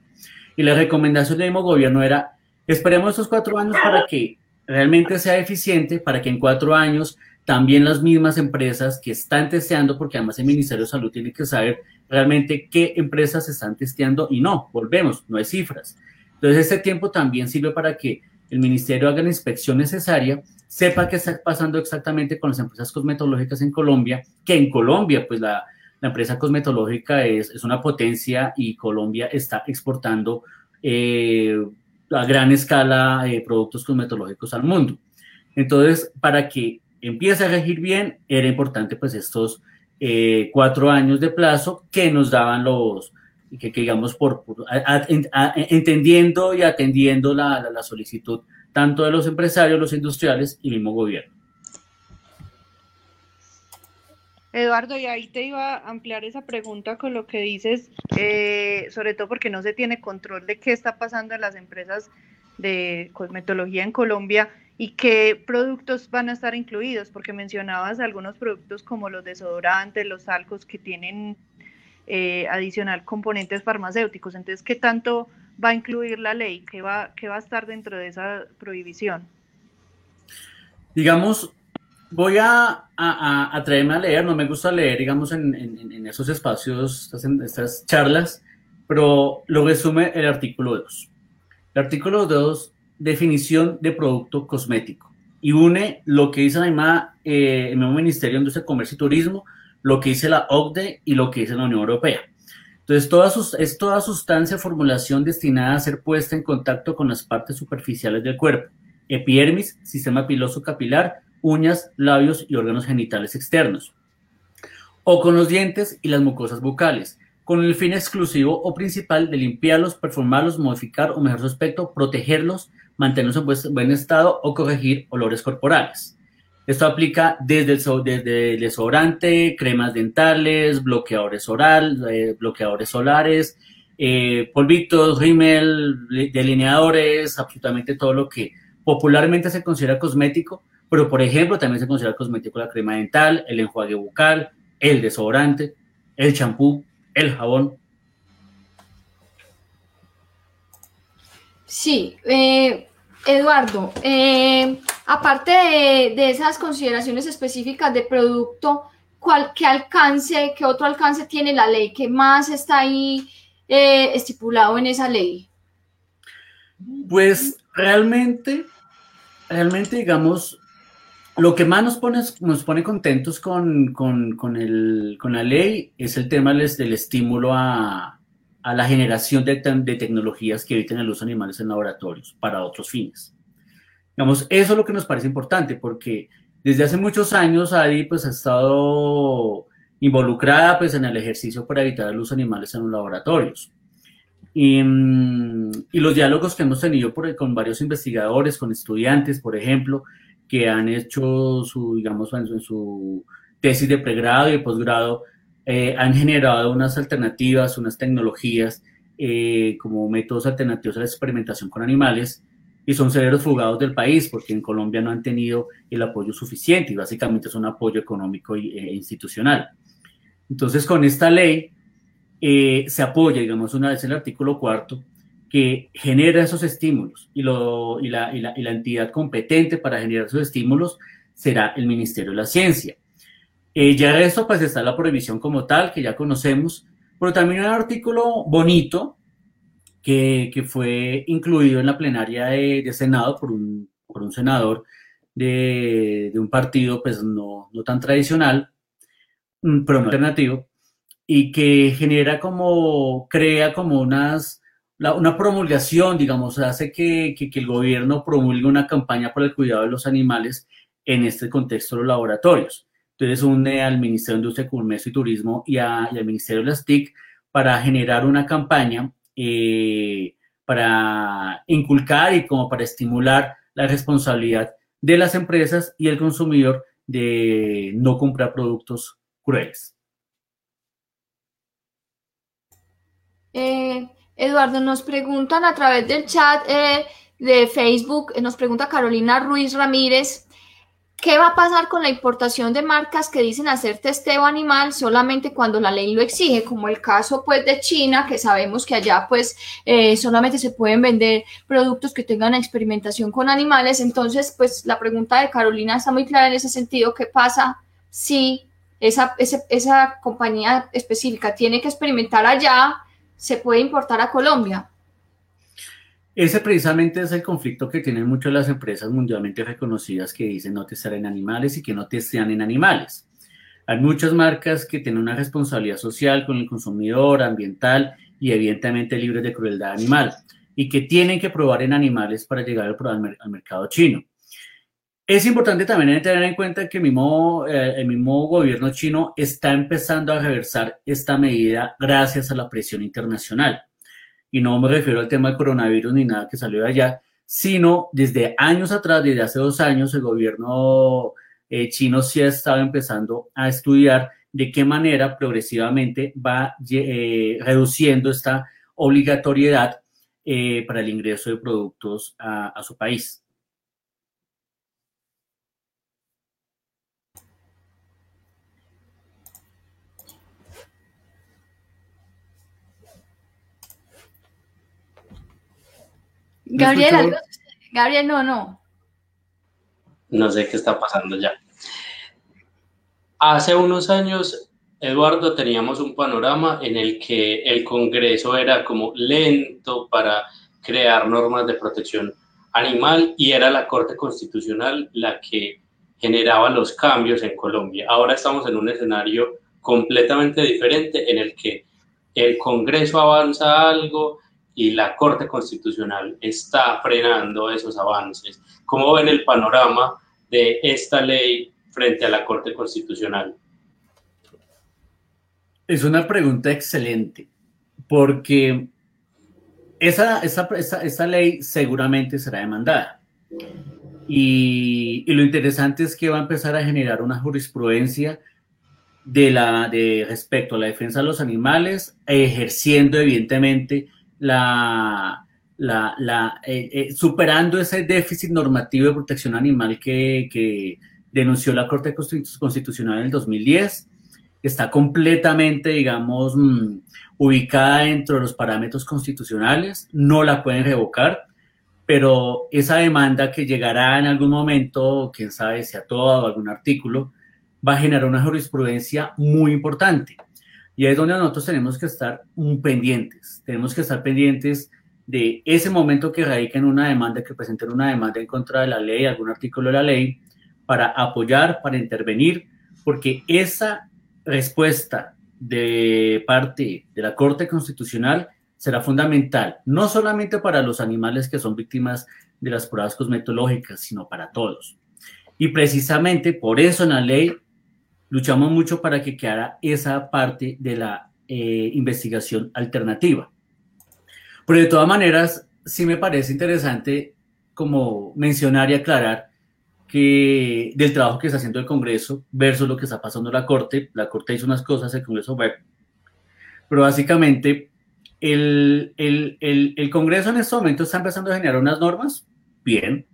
Y la recomendación del mismo gobierno era, esperemos estos cuatro años para que realmente sea eficiente, para que en cuatro años también las mismas empresas que están testeando, porque además el Ministerio de Salud tiene que saber realmente qué empresas están testeando y no, volvemos, no hay cifras. Entonces, este tiempo también sirve para que el ministerio haga la inspección necesaria, sepa qué está pasando exactamente con las empresas cosmetológicas en Colombia, que en Colombia, pues la, empresa cosmetológica es, es, una potencia y Colombia está exportando eh, a gran escala eh, productos cosmetológicos al mundo. Entonces, para que empiece a regir bien, era importante pues estos eh, cuatro años de plazo que nos daban los, que, digamos, por, entendiendo y atendiendo la, la, solicitud tanto de los empresarios, los industriales y mismo gobierno. Eduardo, y ahí te iba a ampliar esa pregunta con lo que dices, eh, sobre todo porque no se tiene control de qué está pasando en las empresas de cosmetología en Colombia y qué productos van a estar incluidos, porque mencionabas algunos productos como los desodorantes, los alcos que tienen eh, adicional componentes farmacéuticos. Entonces, ¿qué tanto va a incluir la ley? ¿Qué va, qué va a estar dentro de esa prohibición? Digamos, voy a, a, atreverme a leer, no me gusta leer, digamos, en, esos espacios, en estas charlas, pero lo resume el artículo 2. El artículo 2 definición de producto cosmético y une lo que dice la eh, el mismo Ministerio de Industria, Comercio y Turismo, lo que dice la OCDE y lo que dice la Unión Europea. Entonces, toda es toda sustancia formulación destinada a ser puesta en contacto con las partes superficiales del cuerpo, epidermis, sistema piloso capilar, uñas, labios y órganos genitales externos, o con los dientes y las mucosas bucales, con el fin exclusivo o principal de limpiarlos, performarlos, modificar o mejorar su aspecto, protegerlos, mantenerlos en buen estado o corregir olores corporales. Esto aplica desde el, el desodorante, cremas dentales, bloqueadores oral, eh, bloqueadores solares, eh, polvitos, rímel, delineadores, absolutamente todo lo que popularmente se considera cosmético, pero por ejemplo también se considera cosmético la crema dental, el enjuague bucal, el desodorante, el champú, el jabón, Sí, eh, Eduardo, eh, aparte de, esas consideraciones específicas de producto, ¿cuál, ¿qué alcance, qué otro alcance tiene la ley? ¿Qué más está ahí eh, estipulado en esa ley? Pues realmente, realmente digamos, lo que más nos pone, nos pone contentos con, la ley es el tema del estímulo a, la generación de, tecnologías que eviten el uso de animales en laboratorios para otros fines. Digamos, eso es lo que nos parece importante porque desde hace muchos años ADI pues, ha estado involucrada pues, en el ejercicio para evitar de animales en los laboratorios. Y, mm, los diálogos que hemos tenido con varios investigadores, con estudiantes, por ejemplo, que han hecho su, digamos, en su tesis de pregrado y de posgrado, eh, han generado unas alternativas, unas tecnologías eh, como métodos alternativos a la experimentación con animales y son severos fugados del país porque en Colombia no han tenido el apoyo suficiente y básicamente es un apoyo económico e institucional. Entonces, con esta ley se apoya, digamos, una vez el artículo cuarto, que genera esos estímulos y, lo, y, la, y, la, y la entidad competente para generar esos estímulos será el Ministerio de la Ciencia. Eh, ya de esto, pues está la prohibición como tal, que ya conocemos, pero también hay un artículo bonito que, fue incluido en la plenaria de, Senado por un, por un senador de, de, un partido, pues no, no tan tradicional, mm, pero no alternativo, y que genera como, crea como unas, una promulgación, digamos, hace que, que, el gobierno promulgue una campaña por el cuidado de los animales en este contexto de los laboratorios. Entonces une al Ministerio de Industria, Comercio y Turismo y, al Ministerio de las TIC para generar una campaña para inculcar y como para estimular la responsabilidad de las empresas y el consumidor de no comprar productos crueles. Eh, Eduardo, nos preguntan a través del chat eh, de Facebook, nos pregunta Carolina Ruiz Ramírez, ¿qué va a pasar con la importación de marcas que dicen hacer testeo animal solamente cuando la ley lo exige? Como el caso pues de China, que sabemos que allá pues solamente se pueden vender productos que tengan experimentación con animales. Entonces, pues la pregunta de Carolina está muy clara en ese sentido, ¿qué pasa si esa, esa compañía específica tiene que experimentar allá? se puede importar a Colombia. Ese precisamente es el conflicto que tienen muchas las empresas mundialmente reconocidas que dicen no testar en animales y que no testean en animales. Hay muchas marcas que tienen una responsabilidad social con el consumidor, ambiental y evidentemente libres de crueldad animal y que tienen que probar en animales para llegar al, mercado chino. Es importante también tener en cuenta que eh, el mismo gobierno chino está empezando a reversar esta medida gracias a la presión internacional. Y no me refiero al tema del coronavirus ni nada que salió de allá, sino desde años atrás, desde hace dos años, el gobierno eh, chino sí ha estado empezando a estudiar de qué manera progresivamente va eh, reduciendo esta obligatoriedad para el ingreso de productos a su país. Gabriel, Gabriel, no, no. No sé qué está pasando ya. Hace unos años, Eduardo, teníamos un panorama en el que el Congreso era como lento para crear normas de protección animal y era la Corte Constitucional la que generaba los cambios en Colombia. Ahora estamos en un escenario completamente diferente en el que el Congreso avanza algo, y la Corte Constitucional está frenando esos avances. ¿Cómo ven el panorama de esta ley frente a la Corte Constitucional? Es una pregunta excelente, porque esa, esa, ley seguramente será demandada. Y, y, lo interesante es que va a empezar a generar una jurisprudencia de la, de respecto a la defensa de los animales, ejerciendo evidentemente la, eh, eh, superando ese déficit normativo de protección animal que, denunció la Corte Constitucional en el 2010. Está completamente, digamos, mm, ubicada dentro de los parámetros constitucionales, no la pueden revocar, pero esa demanda que llegará en algún momento, quién sabe si a todo o algún artículo, va a generar una jurisprudencia muy importante. Y es donde nosotros tenemos que estar pendientes, tenemos que estar pendientes de ese momento que radica una demanda, que presenten una demanda en contra de la ley, algún artículo de la ley, para apoyar, para intervenir, porque esa respuesta de parte de la Corte Constitucional será fundamental, no solamente para los animales que son víctimas de las pruebas cosmetológicas, sino para todos. Y precisamente por eso en la ley luchamos mucho para que quedara esa parte de la eh, investigación alternativa. Pero de todas maneras, sí me parece interesante como mencionar y aclarar que del trabajo que está haciendo el Congreso versus lo que está pasando la Corte. La Corte hizo unas cosas, el Congreso web. Pero básicamente el, el, el, el Congreso en este momento está empezando a generar unas normas, bien,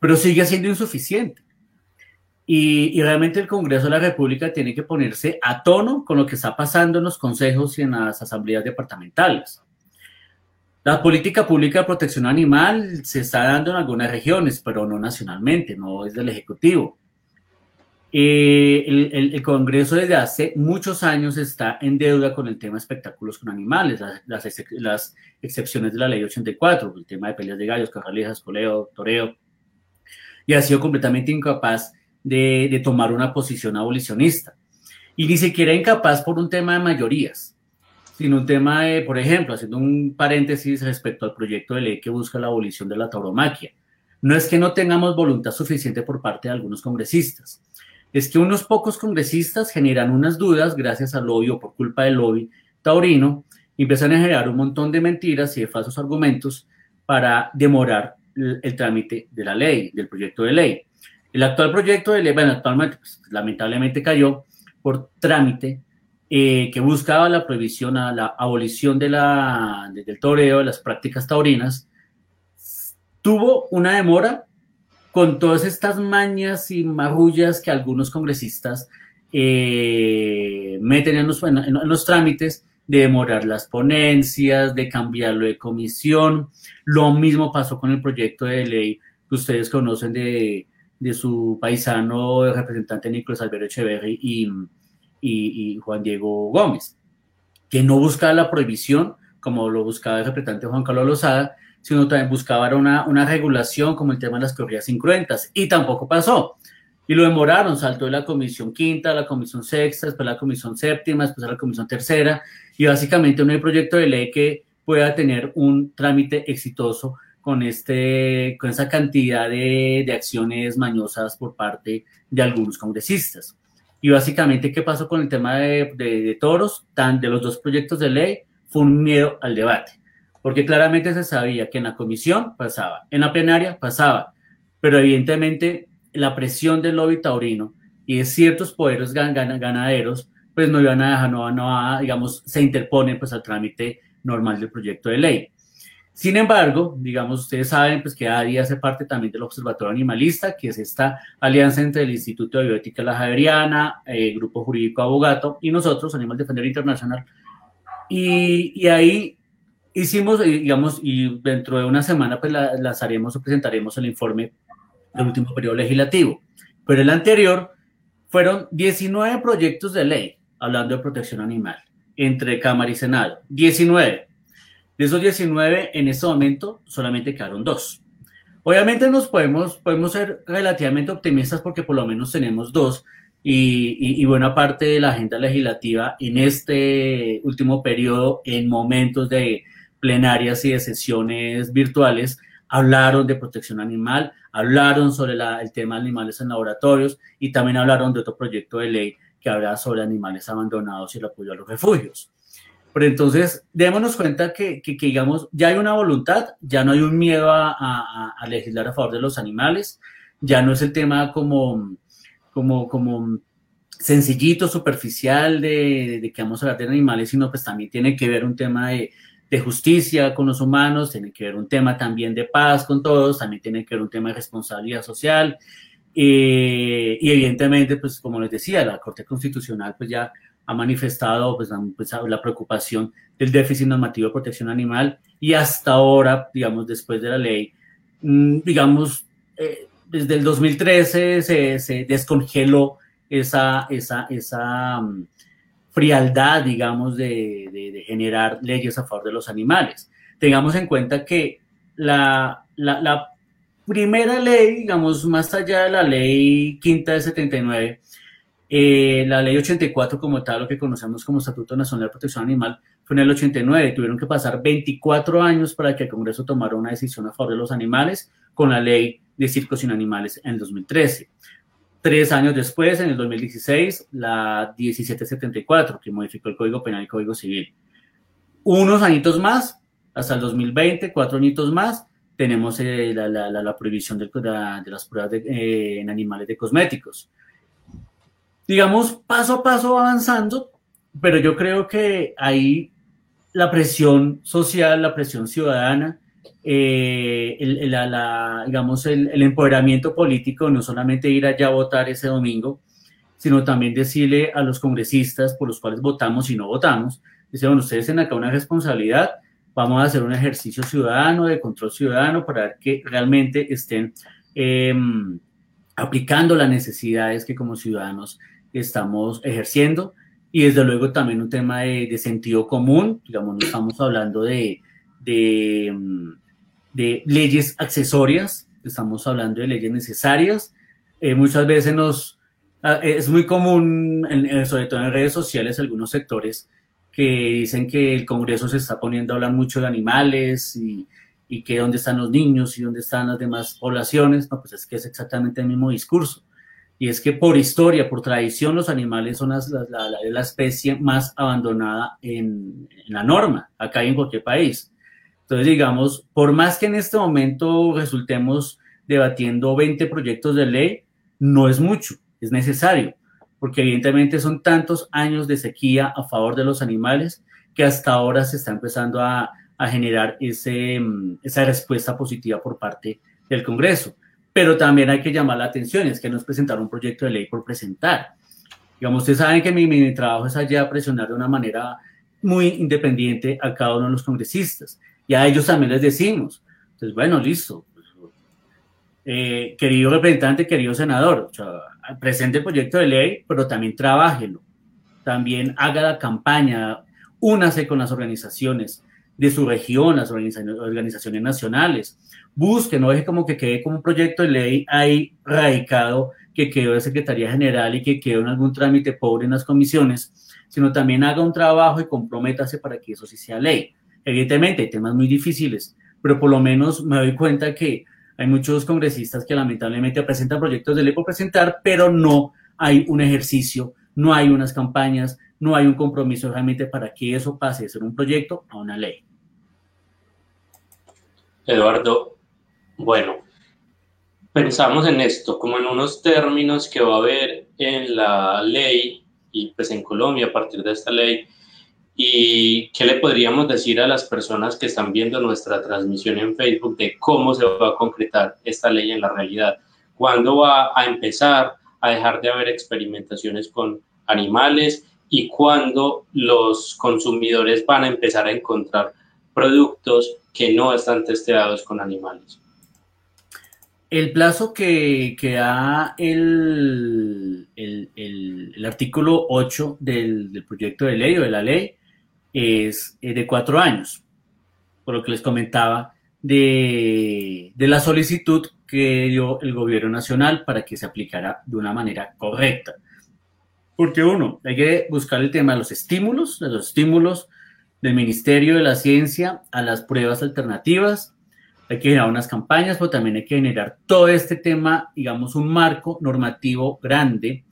pero sigue siendo insuficiente. Y, realmente el Congreso de la República tiene que ponerse a tono con lo que está pasando en los consejos y en las asambleas departamentales. La política pública de protección animal se está dando en algunas regiones, pero no nacionalmente, no es del Ejecutivo. Eh, el, Congreso desde hace muchos años está en deuda con el tema de espectáculos con animales, las, las, excepciones de la ley 84, el tema de peleas de gallos, carralejas, coleo, toreo, y ha sido completamente incapaz de, tomar una posición abolicionista. Y ni siquiera incapaz por un tema de mayorías, sino un tema de, por ejemplo, haciendo un paréntesis respecto al proyecto de ley que busca la abolición de la tauromaquia. No es que no tengamos voluntad suficiente por parte de algunos congresistas, es que unos pocos congresistas generan unas dudas gracias al lobby o por culpa del lobby taurino, y empiezan a generar un montón de mentiras y de falsos argumentos para demorar el trámite de la ley, del proyecto de ley. El actual proyecto de ley, bueno, actualmente, pues, lamentablemente cayó por trámite eh, que buscaba la prohibición, la abolición de la, del toreo, de las prácticas taurinas, tuvo una demora con todas estas mañas y marrullas que algunos congresistas eh, meten en los, en los trámites de demorar las ponencias, de cambiarlo de comisión. Lo mismo pasó con el proyecto de ley que ustedes conocen de, de su paisano, el representante Nicolás Alberto Echeverry y, y, Juan Diego Gómez, que no buscaba la prohibición, como lo buscaba el representante Juan Carlos Lozada, sino también buscaba una, una regulación como el tema de las corridas incruentas, y tampoco pasó. Y lo demoraron, saltó de la comisión quinta a la comisión sexta, después a la comisión séptima, después a la comisión tercera, y básicamente no hay proyecto de ley que pueda tener un trámite exitoso con, este, con esa cantidad de, de acciones mañosas por parte de algunos congresistas. Y básicamente, ¿qué pasó con el tema de, de, toros? Tan de los dos proyectos de ley, fue un miedo al debate, porque claramente se sabía que en la comisión pasaba, en la plenaria pasaba, pero evidentemente la presión del lobby taurino y de ciertos poderes ganaderos, pues no iban a dejar, no, no digamos, se interponen pues al trámite normal del proyecto de ley. Sin embargo, digamos, ustedes saben pues, que ADI hace parte también del Observatorio Animalista, que es esta alianza entre el Instituto de Bioética La Javeriana, el eh, Grupo Jurídico Abogato y nosotros, Animal Defender Internacional. Y, y, ahí hicimos, eh, digamos, y dentro de una semana pues la, lanzaremos o presentaremos el informe del último periodo legislativo. Pero el anterior fueron 19 proyectos de ley hablando de protección animal entre Cámara y Senado. 19 de esos 19, en este momento solamente quedaron dos. Obviamente nos podemos, podemos ser relativamente optimistas porque por lo menos tenemos dos y, buena parte de la agenda legislativa en este último periodo, en momentos de plenarias y de sesiones virtuales, hablaron de protección animal, hablaron sobre el tema de animales en laboratorios y también hablaron de otro proyecto de ley que habla sobre animales abandonados y el apoyo a los refugios. Pero entonces, démonos cuenta que, que, digamos, ya hay una voluntad, ya no hay un miedo a, a, legislar a favor de los animales, ya no es el tema como, como, como sencillito, superficial de, de, que vamos a hablar de animales, sino pues también tiene que ver un tema de, de justicia con los humanos, tiene que ver un tema también de paz con todos, también tiene que ver un tema de responsabilidad social. Eh, y evidentemente, pues como les decía, la Corte Constitucional pues ya ha manifestado pues, pues, la preocupación del déficit normativo de protección animal y hasta ahora, digamos, después de la ley, mm, digamos, eh, desde el 2013 se, se descongeló esa, esa, esa mm, frialdad, digamos, de, de, generar leyes a favor de los animales. Tengamos en cuenta que la, la, la primera ley, digamos, más allá de la ley quinta de 79, eh, la ley 84 como tal, lo que conocemos como Estatuto Nacional de Protección Animal, fue en el 89. Tuvieron que pasar 24 años para que el Congreso tomara una decisión a favor de los animales con la ley de circos sin animales en el 2013. Tres años después, en el 2016, la 1774, que modificó el Código Penal y el Código Civil. Unos añitos más, hasta el 2020, cuatro añitos más, tenemos eh, la, la, la, prohibición de, las pruebas eh, en animales de cosméticos digamos, paso a paso avanzando, pero yo creo que ahí la presión social, la presión ciudadana, eh, el, la, digamos, el, empoderamiento político, no solamente ir allá a votar ese domingo, sino también decirle a los congresistas por los cuales votamos y no votamos, dice, bueno, ustedes tienen acá una responsabilidad, vamos a hacer un ejercicio ciudadano, de control ciudadano, para que realmente estén em, aplicando las necesidades que como ciudadanos estamos ejerciendo y desde luego también un tema de, sentido común, digamos, no estamos hablando mm, de, leyes accesorias, estamos hablando de leyes necesarias. Eh, muchas veces nos, ah, es muy común, sobre todo en redes sociales, algunos sectores que dicen que el Congreso se está poniendo a hablar mucho de animales y, y que dónde están los niños y dónde están las demás poblaciones. No, pues es que es exactamente el mismo discurso y es que por historia, por tradición, los animales son la, especie más abandonada en, la norma, acá y en cualquier país. Entonces, digamos, por más que en este momento resultemos debatiendo 20 proyectos de ley, no es mucho, es necesario, porque evidentemente son tantos años de sequía a favor de los animales que hasta ahora se está empezando a, generar mm, esa respuesta positiva por parte del Congreso. Pero también hay que llamar la atención, es que no es presentar un proyecto de ley por presentar. Digamos, ustedes saben que mi, mi trabajo es allá presionar de una manera muy independiente a cada uno de los congresistas. Y a ellos también les decimos, entonces, bueno, listo. Eh, querido representante, querido senador, presente el proyecto de ley, pero también trabájelo. También haga la campaña, únase con las organizaciones de su región, las organizaciones nacionales. Busque, no deje como que quede como un proyecto de ley ahí radicado, que quedó de Secretaría General y que quedó en algún trámite pobre en las comisiones, sino también haga un trabajo y comprométase para que eso sí sea ley. Evidentemente hay temas muy difíciles, pero por lo menos me doy cuenta que hay muchos congresistas que lamentablemente presentan proyectos de ley por presentar, pero no hay un ejercicio, no hay unas campañas, no hay un compromiso realmente para que eso pase de ser un proyecto a una ley. Eduardo, bueno, pensamos en esto como en unos términos que va a haber en la ley y pues en Colombia a partir de esta ley ¿Y qué le podríamos decir a las personas que están viendo nuestra transmisión en Facebook de cómo se va a concretar esta ley en la realidad? ¿Cuándo va a empezar a dejar de haber experimentaciones con animales? ¿Y cuándo los consumidores van a empezar a encontrar productos que no están testeados con animales? El plazo que, que da el, el, artículo 8 del, del, proyecto de ley o de la ley es eh, de cuatro años, por lo que les comentaba de, de la solicitud que dio el gobierno nacional para que se aplicara de una manera correcta. Porque uno, hay que buscar el tema de los estímulos, de los estímulos del Ministerio de la Ciencia a las pruebas alternativas. Hay que generar unas campañas, pero también hay que generar todo este tema, digamos, un marco normativo grande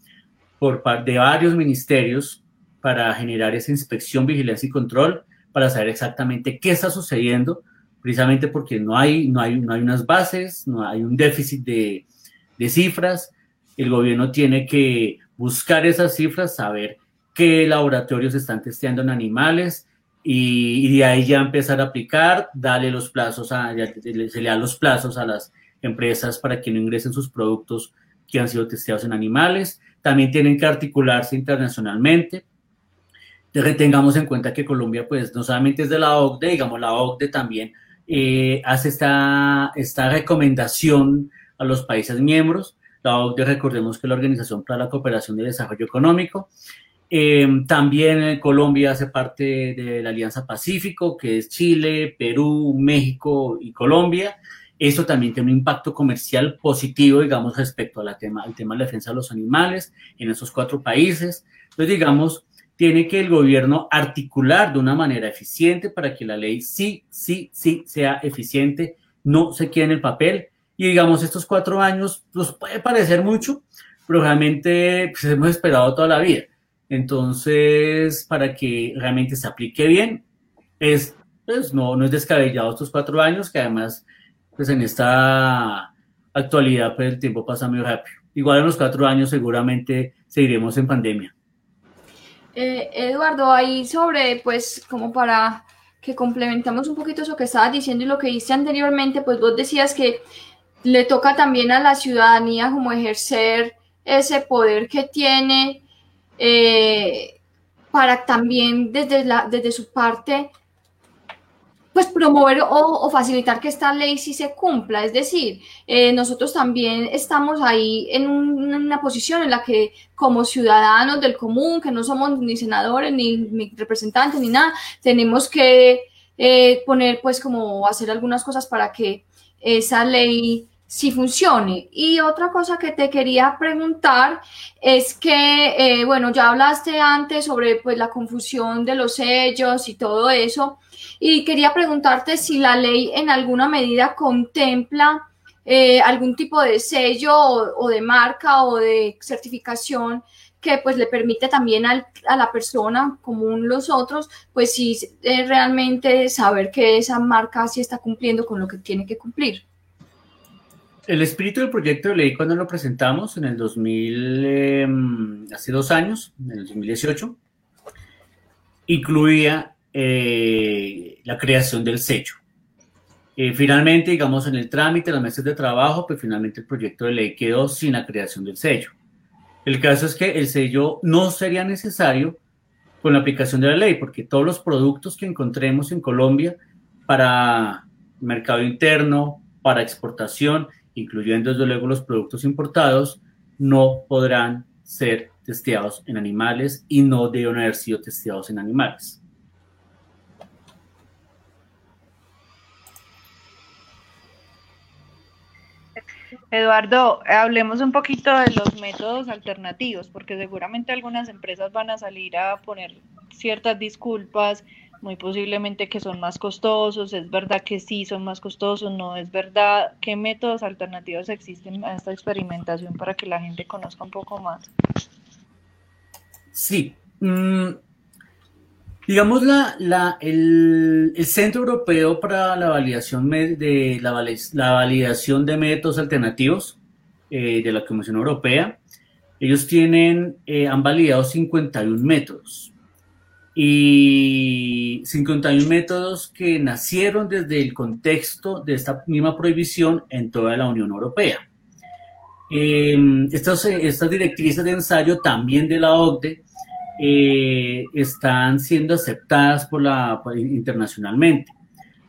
por parte de varios ministerios para generar esa inspección, vigilancia y control, para saber exactamente qué está sucediendo, precisamente porque no hay, no hay, no hay unas bases, no hay un déficit de, de cifras. El gobierno tiene que buscar esas cifras, saber qué laboratorios están testeando en animales y, y, de ahí ya empezar a aplicar, darle los plazos, a, se le da los plazos a las empresas para que no ingresen sus productos que han sido testeados en animales. También tienen que articularse internacionalmente tengamos en cuenta que Colombia, pues, no solamente es de la OCDE, digamos, la OCDE también eh, hace esta, esta recomendación a los países miembros. La OCDE, recordemos que es la Organización para la Cooperación y Desarrollo Económico. Eh, también Colombia hace parte de la Alianza Pacífico, que es Chile, Perú, México y Colombia. Eso también tiene un impacto comercial positivo, digamos, respecto al tema, al tema de la defensa de los animales en esos cuatro países. Entonces, digamos, tiene que el gobierno articular de una manera eficiente para que la ley sí, sí, sí sea eficiente, no se quede en el papel. Y digamos, estos cuatro años nos puede parecer mucho, pero realmente pues, hemos esperado toda la vida. Entonces, para que realmente se aplique bien, es, pues, no, no es descabellado estos cuatro años, que además, pues en esta actualidad, pues el tiempo pasa muy rápido. Igual en los cuatro años seguramente seguiremos en pandemia. Eh, Eduardo, ahí sobre, pues, como para que complementemos un poquito eso que estabas diciendo y lo que dice anteriormente, pues vos decías que le toca también a la ciudadanía como ejercer ese poder que tiene eh, para también desde, la, desde su parte pues promover o, facilitar que esta ley sí se cumpla. Es decir, eh, nosotros también estamos ahí en, una posición en la que como ciudadanos del común, que no somos ni senadores, ni, representantes, ni nada, tenemos que eh, poner pues como hacer algunas cosas para que esa ley sí funcione. Y otra cosa que te quería preguntar es que, eh, bueno, ya hablaste antes sobre pues la confusión de los sellos y todo eso. Y quería preguntarte si la ley en alguna medida contempla eh, algún tipo de sello o, de marca o de certificación que pues le permite también a la persona, como los otros, pues sí eh, realmente saber que esa marca sí está cumpliendo con lo que tiene que cumplir. el espíritu del proyecto de ley cuando lo presentamos en el 2000, em, hace dos años, en el 2018, incluía eh, la creación del sello. Eh, finalmente, digamos, en el trámite, los meses de trabajo, pues finalmente el proyecto de ley quedó sin la creación del sello. El caso es que el sello no sería necesario con la aplicación de la ley, porque todos los productos que encontremos en Colombia para mercado interno, para exportación, incluyendo desde luego los productos importados, no podrán ser testeados en animales y no deben haber sido testeados en animales. Eduardo, hablemos un poquito de los métodos alternativos, porque seguramente algunas empresas van a salir a poner ciertas disculpas, muy posiblemente que son más costosos, es verdad que sí son más costosos, no es verdad. ¿Qué métodos alternativos existen a esta experimentación para que la gente conozca un poco más? Sí. Mm, digamos, la, el, Centro Europeo para la Validación de, la, validación de Métodos Alternativos eh, de la Comisión Europea, ellos tienen, eh, han validado 51 métodos y 51 métodos que nacieron desde el contexto de esta misma prohibición en toda la Unión Europea. Em, estas, estas directrices de ensayo también de la OCDE eh, están siendo aceptadas por la, internacionalmente.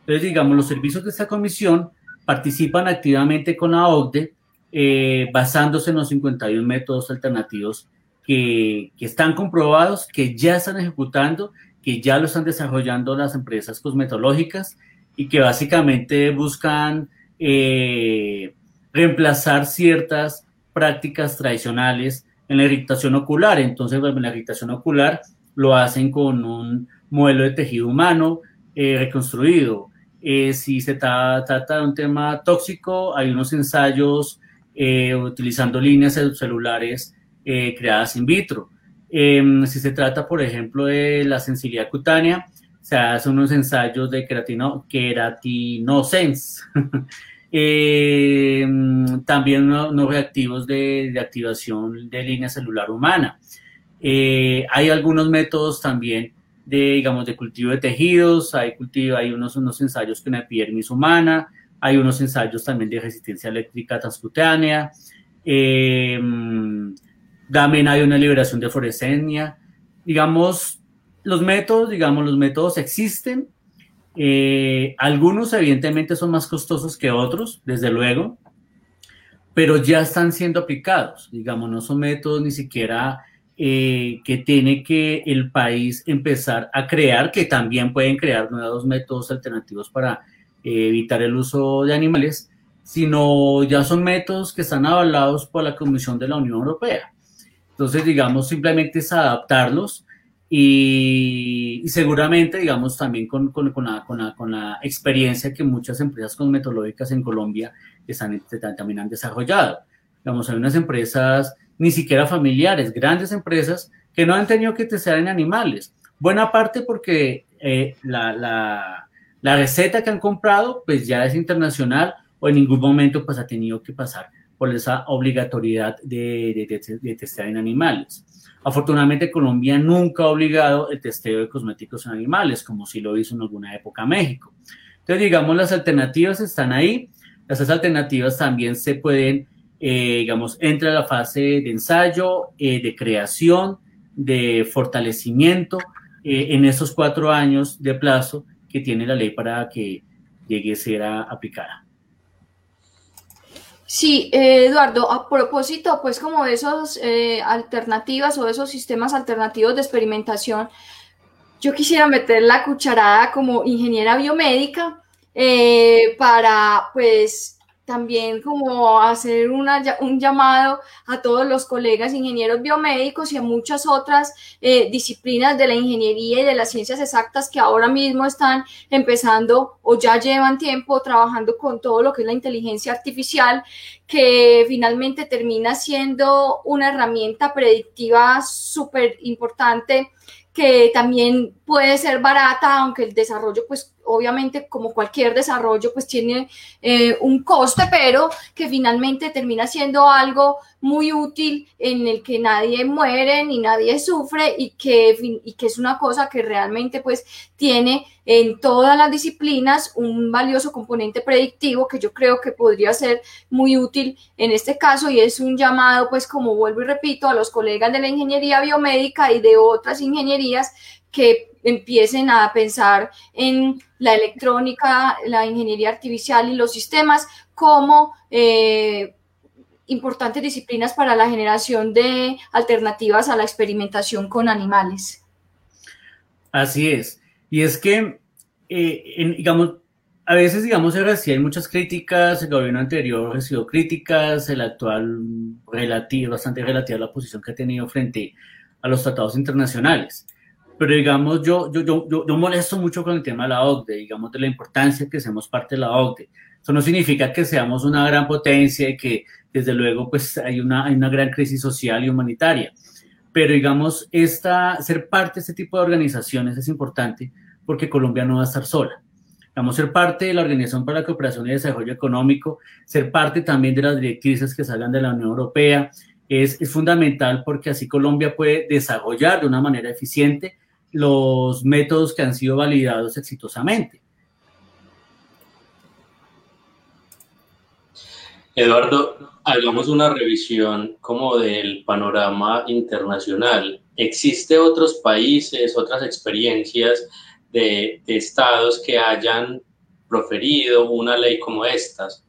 Entonces, digamos, los servicios de esta comisión participan activamente con la OCDE eh, basándose en los 51 métodos alternativos que, están comprobados, que ya están ejecutando, que ya lo están desarrollando las empresas cosmetológicas y que básicamente buscan eh, reemplazar ciertas prácticas tradicionales en la irritación ocular. Entonces, en la irritación ocular lo hacen con un modelo de tejido humano eh, reconstruido. Eh, si se trata de un tema tóxico, hay unos ensayos utilizando líneas celulares eh, creadas in vitro. Em, si se trata, por ejemplo, de la sensibilidad cutánea, se hacen unos ensayos de queratino. Em, también unos reactivos de, activación de línea celular humana. Eh, hay algunos métodos también de, digamos, de cultivo de tejidos, hay, cultivo, hay unos, unos ensayos con epidermis humana, hay unos ensayos también de resistencia eléctrica transcutánea. Eh, también hay una liberación de fluorescencia. Digamos, los métodos, digamos, los métodos existen. Eh, algunos evidentemente son más costosos que otros, desde luego, pero ya están siendo aplicados. Digamos, no son métodos ni siquiera eh, que tiene que el país empezar a crear, que también pueden crear nuevos métodos alternativos para eh, evitar el uso de animales, sino ya son métodos que están avalados por la Comisión de la Unión Europea. Entonces, digamos, simplemente es adaptarlos y, seguramente, digamos, también con, con, la, con, la, experiencia que muchas empresas cosmetológicas en Colombia están, también han desarrollado. Digamos, hay unas empresas ni siquiera familiares, grandes empresas que no han tenido que testear en animales. Buena parte porque eh, la, la, la receta que han comprado pues ya es internacional o en ningún momento pues ha tenido que pasar por esa obligatoriedad de, de, testear en animales. Afortunadamente, Colombia nunca ha obligado el testeo de cosméticos en animales, como si lo hizo en alguna época México. Entonces, digamos, las alternativas están ahí. Esas alternativas también se pueden, eh, digamos, entra la fase de ensayo, eh, de creación, de fortalecimiento eh, en esos cuatro años de plazo que tiene la ley para que llegue a ser aplicada. Sí, eh, Eduardo, a propósito, pues como de esas eh, alternativas o de esos sistemas alternativos de experimentación, yo quisiera meter la cucharada como ingeniera biomédica eh, para pues también como hacer un llamado a todos los colegas ingenieros biomédicos y a muchas otras eh, disciplinas de la ingeniería y de las ciencias exactas que ahora mismo están empezando o ya llevan tiempo trabajando con todo lo que es la inteligencia artificial, que finalmente termina siendo una herramienta predictiva súper importante que también puede ser barata, aunque el desarrollo pues obviamente como cualquier desarrollo pues tiene eh, un coste, pero que finalmente termina siendo algo muy útil en el que nadie muere ni nadie sufre y que, y que es una cosa que realmente pues tiene en todas las disciplinas un valioso componente predictivo que yo creo que podría ser muy útil en este caso y es un llamado pues como vuelvo y repito a los colegas de la ingeniería biomédica y de otras ingenierías que empiecen a pensar en la electrónica, la ingeniería artificial y los sistemas como eh, importantes disciplinas para la generación de alternativas a la experimentación con animales. Así es. Y es que, eh, digamos, a veces, digamos, se reciben muchas críticas, el gobierno anterior recibió críticas, el actual relativo, bastante relativa a la posición que ha tenido frente a los tratados internacionales. Pero digamos, yo, yo, yo, yo, molesto mucho con el tema de la OCDE, digamos, de la importancia que seamos parte de la OCDE. Eso no significa que seamos una gran potencia y que desde luego pues hay una, hay una gran crisis social y humanitaria. Pero digamos, esta, ser parte de este tipo de organizaciones es importante porque Colombia no va a estar sola. Vamos a ser parte de la Organización para la Cooperación y Desarrollo Económico, ser parte también de las directrices que salgan de la Unión Europea, es, es fundamental porque así Colombia puede desarrollar de una manera eficiente los métodos que han sido validados exitosamente. Eduardo, hagamos una revisión como del panorama internacional. ¿Existe otros países, otras experiencias de, estados que hayan proferido una ley como estas?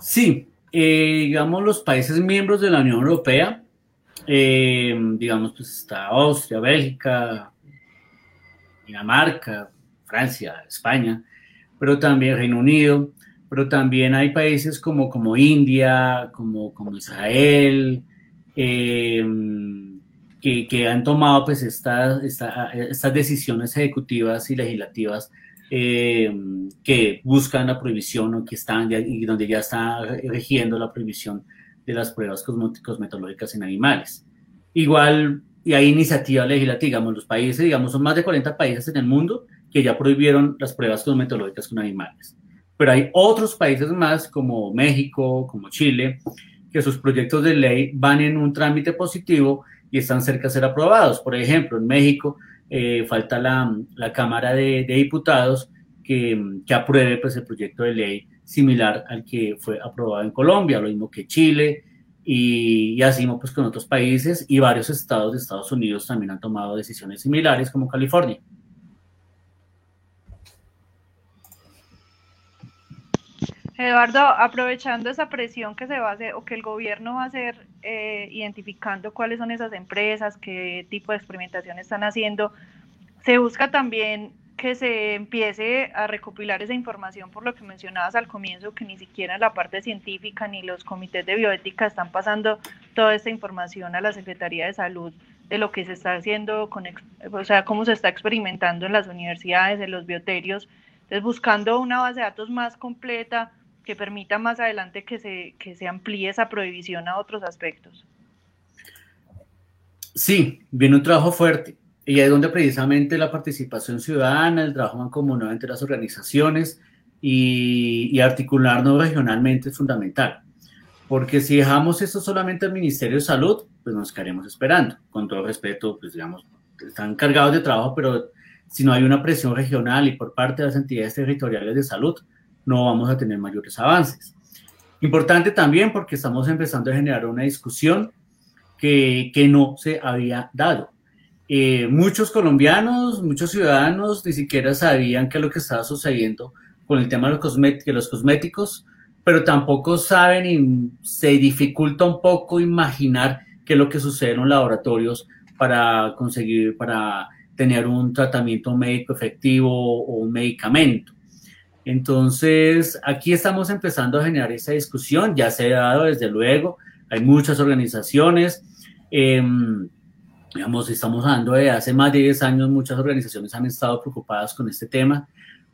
Sí, eh, digamos los países miembros de la Unión Europea, eh, digamos pues está Austria, Bélgica, Dinamarca, Francia, España, pero también Reino Unido, pero también hay países como, como India, como, como Israel, em, que, que, han tomado pues estas, estas decisiones ejecutivas y legislativas em, que buscan la prohibición o que están y donde ya está regiendo la prohibición de las pruebas cosmetológicas en animales. Igual, y hay iniciativa legislativa, digamos, los países, digamos, son más de 40 países en el mundo que ya prohibieron las pruebas cosmetológicas con animales pero hay otros países más como México, como Chile, que sus proyectos de ley van en un trámite positivo y están cerca de ser aprobados. Por ejemplo, en México eh, falta la, Cámara de, Diputados que, que, apruebe pues, el proyecto de ley similar al que fue aprobado en Colombia, lo mismo que Chile, y, y así pues, con otros países y varios estados de Estados Unidos también han tomado decisiones similares como California. Eduardo, aprovechando esa presión que se va a hacer o que el gobierno va a hacer, eh, identificando cuáles son esas empresas, qué tipo de experimentación están haciendo, se busca también que se empiece a recopilar esa información por lo que mencionabas al comienzo, que ni siquiera la parte científica ni los comités de bioética están pasando toda esta información a la Secretaría de Salud de lo que se está haciendo, o sea, cómo se está experimentando en las universidades, en los bioterios. Entonces, buscando una base de datos más completa, que permita más adelante que se, que se amplíe esa prohibición a otros aspectos. Sí, viene un trabajo fuerte y es donde precisamente la participación ciudadana, el trabajo mancomunado entre las organizaciones y, y articularnos regionalmente es fundamental. Porque si dejamos esto solamente al Ministerio de Salud, pues nos quedaremos esperando. Con todo respeto, pues digamos, están cargados de trabajo, pero si no hay una presión regional y por parte de las entidades territoriales de salud, no vamos a tener mayores avances. Importante también porque estamos empezando a generar una discusión que, que no se había dado. Eh, muchos colombianos, muchos ciudadanos ni siquiera sabían qué es lo que estaba sucediendo con el tema de los, de los cosméticos, pero tampoco saben y se dificulta un poco imaginar qué es lo que sucede en los laboratorios para conseguir, para tener un tratamiento médico efectivo o un medicamento. Entonces, aquí estamos empezando a generar esa discusión, ya se ha dado desde luego, hay muchas organizaciones, em, digamos, estamos hablando de hace más de 10 años, muchas organizaciones han estado preocupadas con este tema,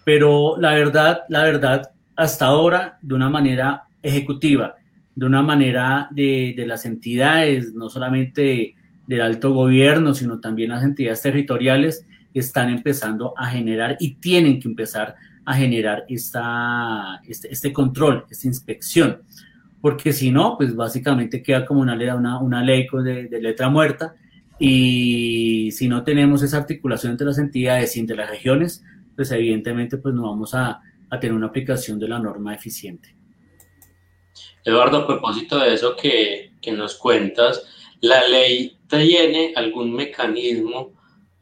pero la verdad, la verdad, hasta ahora, de una manera ejecutiva, de una manera de, de las entidades, no solamente del alto gobierno, sino también las entidades territoriales, están empezando a generar y tienen que empezar a generar esta, este, este control, esta inspección. Porque si no, pues básicamente queda como una, una, una ley de, de letra muerta y si no tenemos esa articulación entre las entidades y entre las regiones, pues evidentemente pues no vamos a, a tener una aplicación de la norma eficiente. Eduardo, a propósito de eso que, que nos cuentas, ¿la ley tiene algún mecanismo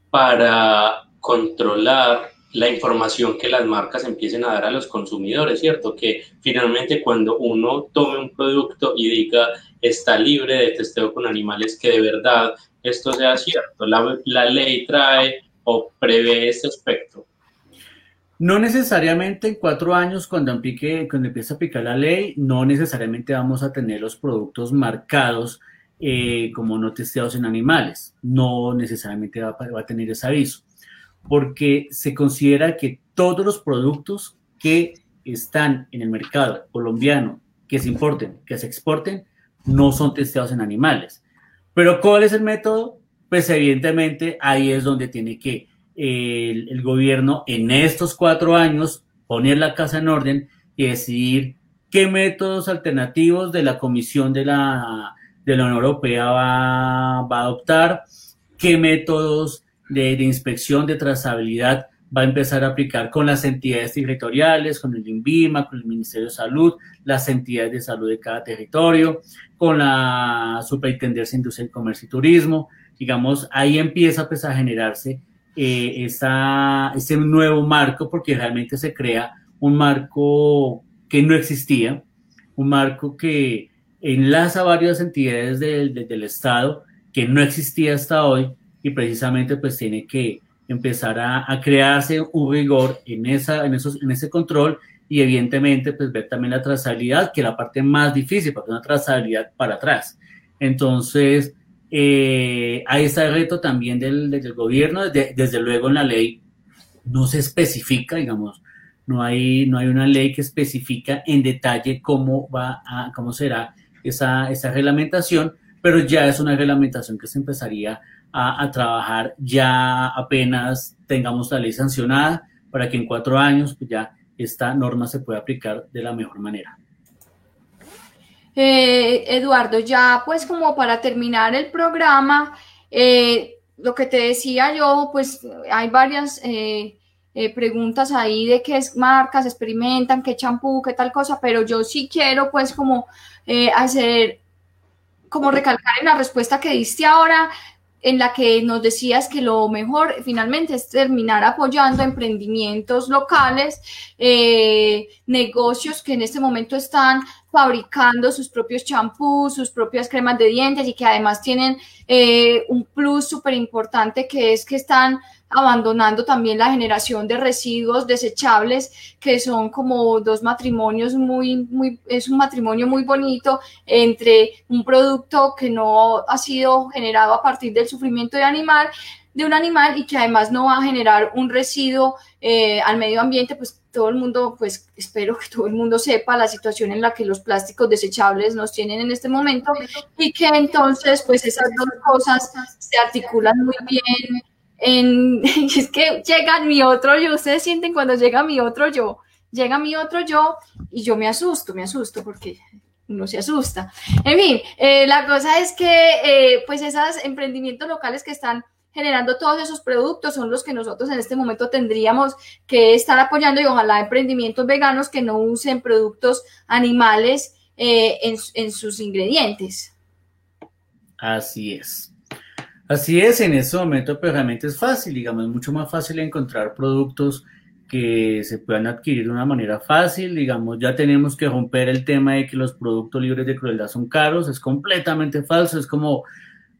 para controlar la información que las marcas empiecen a dar a los consumidores, ¿cierto? Que finalmente cuando uno tome un producto y diga está libre de testeo con animales, que de verdad esto sea cierto. La, ley trae o prevé este aspecto. No necesariamente en cuatro años, cuando, empiece, cuando empiece a aplicar la ley, no necesariamente vamos a tener los productos marcados eh, como no testeados en animales. No necesariamente va, a tener ese aviso, porque se considera que todos los productos que están en el mercado colombiano, que se importen, que se exporten, no son testeados en animales. Pero ¿cuál es el método? Pues evidentemente ahí es donde tiene que el, el, gobierno en estos cuatro años poner la casa en orden y decidir qué métodos alternativos de la Comisión de la, de la Unión Europea va, va a adoptar, qué métodos de, inspección, de trazabilidad va a empezar a aplicar con las entidades territoriales, con el INVIMA, con el Ministerio de Salud, las entidades de salud de cada territorio, con la Superintendencia de Industria, Comercio y Turismo. Digamos, ahí empieza pues, a generarse eh, ese nuevo marco porque realmente se crea un marco que no existía, un marco que enlaza varias entidades del, del Estado que no existía hasta hoy y precisamente pues tiene que empezar a, a, crearse un rigor en, esa, en, esos, en ese control y evidentemente pues ver también la trazabilidad, que es la parte más difícil, porque es una trazabilidad para atrás. Entonces, eh, ahí está el reto también del, del gobierno, desde, desde, luego en la ley no se especifica, digamos, no hay, no hay una ley que especifica en detalle cómo va cómo será esa, esa reglamentación, pero ya es una reglamentación que se empezaría a, trabajar ya apenas tengamos la ley sancionada para que en cuatro años pues ya esta norma se pueda aplicar de la mejor manera. Eh, Eduardo, ya pues como para terminar el programa, eh, lo que te decía yo, pues hay varias eh, preguntas ahí de qué marcas experimentan, qué champú, qué tal cosa, pero yo sí quiero pues como hacer, como recalcar en la respuesta que diste ahora, en la que nos decías que lo mejor finalmente es terminar apoyando emprendimientos locales, eh, negocios que en este momento están fabricando sus propios champús, sus propias cremas de dientes y que además tienen eh, un plus súper importante que es que están abandonando también la generación de residuos desechables, que son como dos matrimonios muy, muy, es un matrimonio muy bonito entre un producto que no ha sido generado a partir del sufrimiento de animal, de un animal y que además no va a generar un residuo eh, al medio ambiente, pues todo el mundo, pues espero que todo el mundo sepa la situación en la que los plásticos desechables nos tienen en este momento y que entonces pues esas dos cosas se articulan muy bien es que llega mi otro yo, ustedes sienten cuando llega mi otro yo, llega mi otro yo y yo me asusto, me asusto porque uno se asusta. En fin, eh, la cosa es que eh, pues esos emprendimientos locales que están generando todos esos productos son los que nosotros en este momento tendríamos que estar apoyando y ojalá emprendimientos veganos que no usen productos animales eh, en sus ingredientes. Así es. Así es, en ese momento pues realmente es fácil, digamos, es mucho más fácil encontrar productos que se puedan adquirir de una manera fácil, digamos, ya tenemos que romper el tema de que los productos libres de crueldad son caros, es completamente falso, es como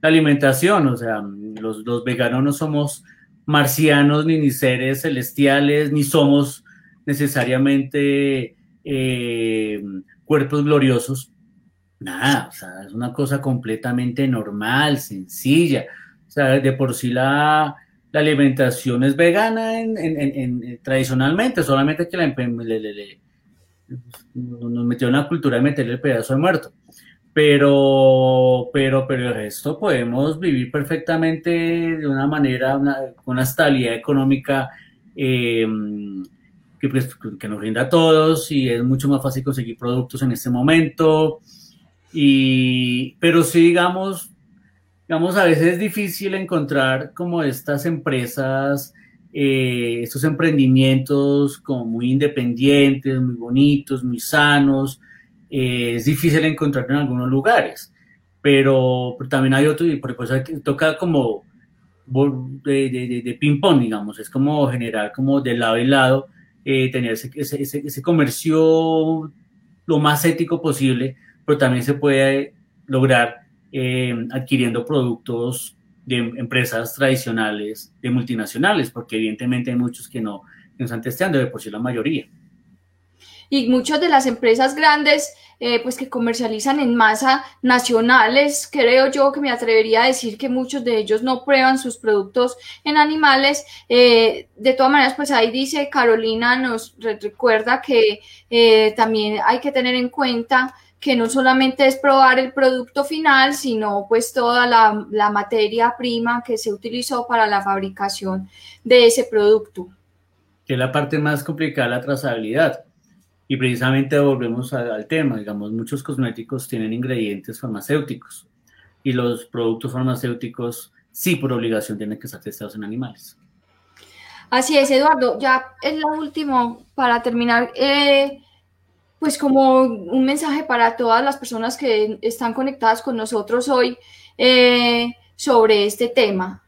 la alimentación, o sea, los, los veganos no somos marcianos ni, ni seres celestiales, ni somos necesariamente eh, cuerpos gloriosos, nada, o sea, es una cosa completamente normal, sencilla. O sea, de por sí la, alimentación es vegana en, en, en, tradicionalmente, solamente que la, le, nos metió en la cultura de meterle el pedazo de muerto. pero, pero, pero el resto podemos vivir perfectamente de una manera, una, una estabilidad económica eh, que, pues, que, nos rinda a todos y es mucho más fácil conseguir productos en este momento. Y, pero sí, digamos, digamos, a veces es difícil encontrar como estas empresas, eh, estos emprendimientos como muy independientes, muy bonitos, muy sanos, eh, es difícil encontrar en algunos lugares, pero, también hay otros, y por eso toca como de, de, ping-pong, digamos, es como generar como de lado y lado, eh, tener ese, ese, ese, comercio lo más ético posible, pero también se puede lograr eh, adquiriendo productos de empresas tradicionales, de multinacionales, porque evidentemente hay muchos que no, que no están testeando, de por sí la mayoría y muchas de las empresas grandes eh, pues que comercializan en masa nacionales, creo yo que me atrevería a decir que muchos de ellos no prueban sus productos en animales. Eh, de todas maneras, pues ahí dice Carolina, nos recuerda que eh, también hay que tener en cuenta que no solamente es probar el producto final, sino pues toda la, la materia prima que se utilizó para la fabricación de ese producto. Que es la parte más complicada, la trazabilidad y precisamente volvemos al tema, digamos, muchos cosméticos tienen ingredientes farmacéuticos y los productos farmacéuticos sí por obligación tienen que estar testados en animales. Así es, Eduardo. Ya es lo último para terminar. Eh, pues como un mensaje para todas las personas que están conectadas con nosotros hoy eh, sobre este tema.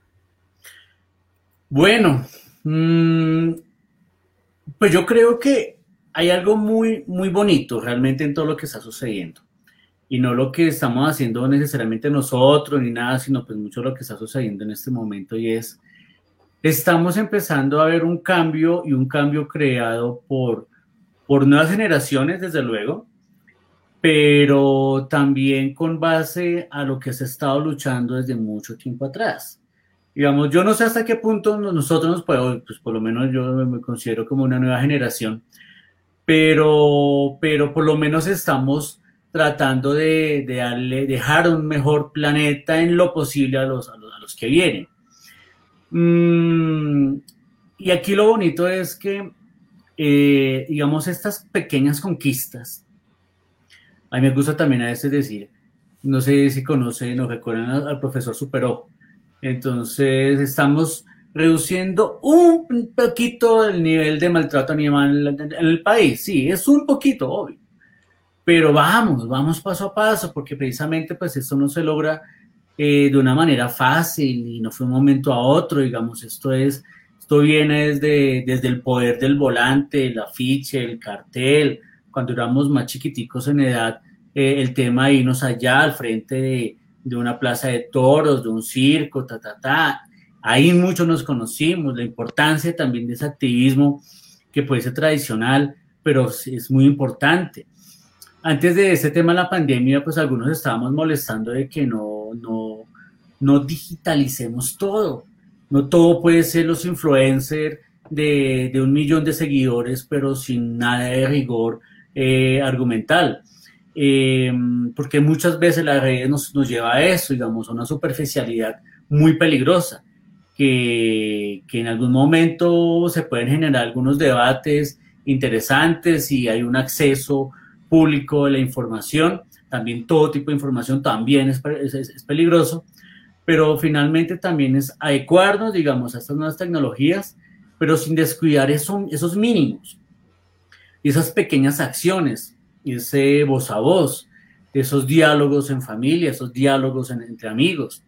Bueno, mm, pues yo creo que hay algo muy, muy bonito realmente en todo lo que está sucediendo. Y no lo que estamos haciendo necesariamente nosotros ni nada, sino pues mucho lo que está sucediendo en este momento y es, estamos empezando a ver un cambio y un cambio creado por, por nuevas generaciones, desde luego, pero también con base a lo que se ha estado luchando desde mucho tiempo atrás. Digamos, yo no sé hasta qué punto nosotros nos podemos, pues por lo menos yo me considero como una nueva generación, pero, pero por lo menos estamos tratando de, darle, dejar un mejor planeta en lo posible a los, a los, que vienen. Mm, y aquí lo bonito es que, eh, digamos, estas pequeñas conquistas, a mí me gusta también a veces decir, no sé si conocen o recuerdan al, profesor Superó, entonces estamos reduciendo un poquito el nivel de maltrato animal en el país. Sí, es un poquito, obvio. Pero vamos, vamos paso a paso, porque precisamente pues esto no se logra eh, de una manera fácil y no fue un momento a otro, digamos, esto es, esto viene desde, desde el poder del volante, el afiche, el cartel, cuando éramos más chiquiticos en edad, eh, el tema de irnos allá al frente de, de una plaza de toros, de un circo, ta, ta, ta, Ahí muchos nos conocimos, la importancia también de ese activismo que puede ser tradicional, pero es muy importante. Antes de ese tema de la pandemia, pues algunos estábamos molestando de que no, no, no digitalicemos todo. No todo puede ser los influencers de, un millón de seguidores, pero sin nada de rigor eh, argumental. Eh, porque muchas veces las redes nos, nos lleva a eso, digamos, a una superficialidad muy peligrosa que, en algún momento se pueden generar algunos debates interesantes y hay un acceso público de la información. También todo tipo de información también es, es, peligroso, pero finalmente también es adecuarnos, digamos, a estas nuevas tecnologías, pero sin descuidar eso, esos mínimos. Y esas pequeñas acciones, ese voz a voz, esos diálogos en familia, esos diálogos entre amigos.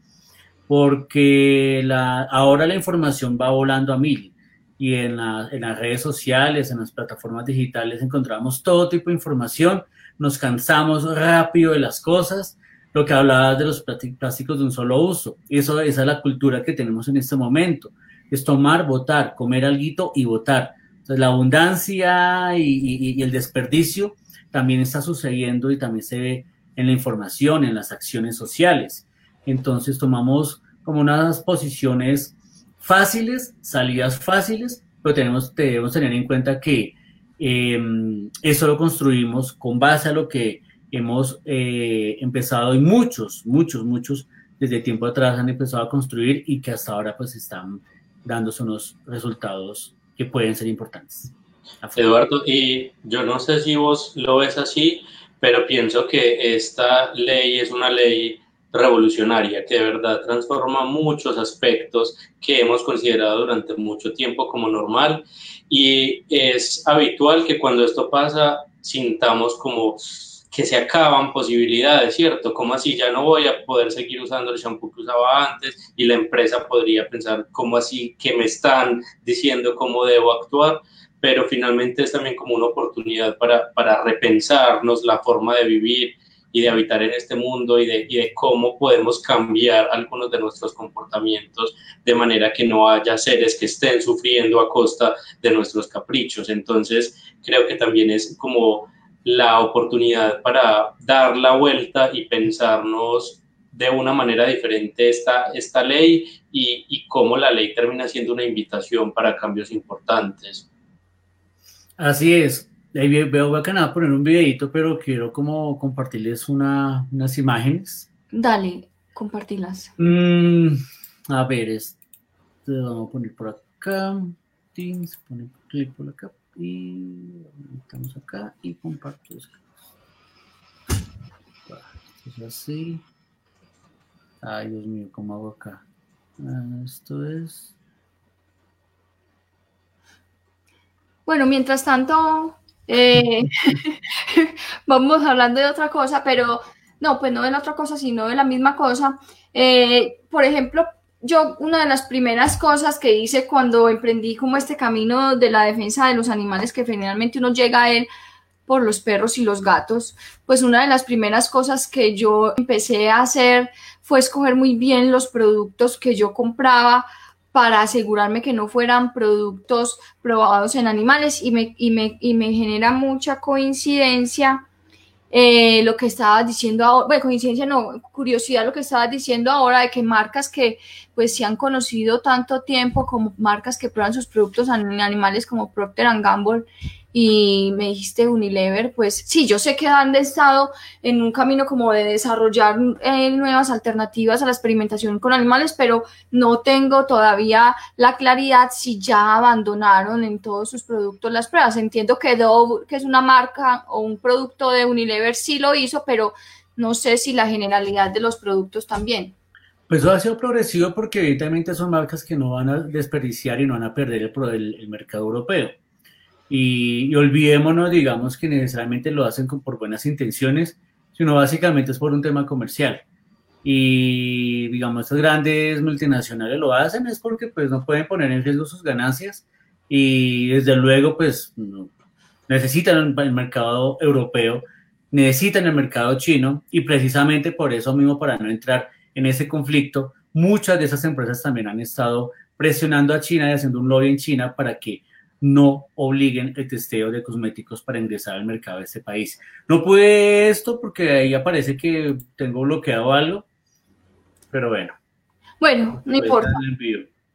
Porque la, ahora la información va volando a mil. Y en, en, las redes sociales, en las plataformas digitales encontramos todo tipo de información, nos cansamos rápido de las cosas, lo que hablabas de los plásticos de un solo uso, eso, esa es la cultura que tenemos en este momento, es tomar, votar, comer algo y votar. Entonces, la abundancia y el desperdicio también está sucediendo y también se ve en la información, en las acciones sociales. Entonces tomamos como unas posiciones fáciles, salidas fáciles, pero tenemos, debemos tener en cuenta que em, eso lo construimos con base a lo que hemos eh, empezado y muchos, muchos, muchos desde tiempo atrás han empezado a construir y que hasta ahora pues están dándose unos resultados que pueden ser importantes. Eduardo, y yo no sé si vos lo ves así, pero pienso que esta ley es una ley revolucionaria que de verdad transforma muchos aspectos que hemos considerado durante mucho tiempo como normal y es habitual que cuando esto pasa sintamos como que se acaban posibilidades, ¿cierto? Como así ya no voy a poder seguir usando el shampoo que usaba antes y la empresa podría pensar, ¿cómo así que me están diciendo cómo debo actuar? Pero finalmente es también como una oportunidad para, para repensarnos la forma de vivir y de habitar en este mundo y de, y de cómo podemos cambiar algunos de nuestros comportamientos de manera que no haya seres que estén sufriendo a costa de nuestros caprichos. Entonces, creo que también es como la oportunidad para dar la vuelta y pensarnos de una manera diferente esta, esta ley y, y cómo la ley termina siendo una invitación para cambios importantes. Así es. Ahí veo bacana poner un videito, pero quiero como compartirles una, unas imágenes. Dale, compartirlas. Mm, a ver, este, vamos a poner por acá. Se pone clic por acá y estamos acá y comparto esto es así. Ay Dios mío cómo hago acá ah, esto es. Bueno mientras tanto eh, vamos hablando de otra cosa pero no pues no de la otra cosa sino de la misma cosa. Eh, por ejemplo yo una de las primeras cosas que hice cuando emprendí como este camino de la defensa de los animales que finalmente uno llega a él por los perros y los gatos, pues una de las primeras cosas que yo empecé a hacer fue escoger muy bien los productos que yo compraba para asegurarme que no fueran productos probados en animales y me, y me, y me genera mucha coincidencia eh, lo que estabas diciendo ahora, bueno, coincidencia no, curiosidad lo que estabas diciendo ahora de que marcas que pues se han conocido tanto tiempo como marcas que prueban sus productos en animales como Procter Gamble y me dijiste Unilever, pues sí, yo sé que han estado en un camino como de desarrollar eh, nuevas alternativas a la experimentación con animales, pero no tengo todavía la claridad si ya abandonaron en todos sus productos las pruebas. Entiendo que Dove, que es una marca o un producto de Unilever, sí lo hizo, pero no sé si la generalidad de los productos también. Pues eso ha sido progresivo porque evidentemente son marcas que no van a desperdiciar y no van a perder el, el mercado europeo. Y, olvidémonos, digamos, que necesariamente lo hacen por buenas intenciones, sino básicamente es por un tema comercial. Y, digamos, estas grandes multinacionales lo hacen es porque pues no pueden poner en riesgo sus ganancias y desde luego pues necesitan el mercado europeo, necesitan el mercado chino y precisamente por eso mismo, para no entrar en ese conflicto, muchas de esas empresas también han estado presionando a China y haciendo un lobby en China para que no obliguen el testeo de cosméticos para ingresar al mercado de este país. No pude esto porque ahí aparece que tengo bloqueado algo, pero bueno. Bueno, no importa.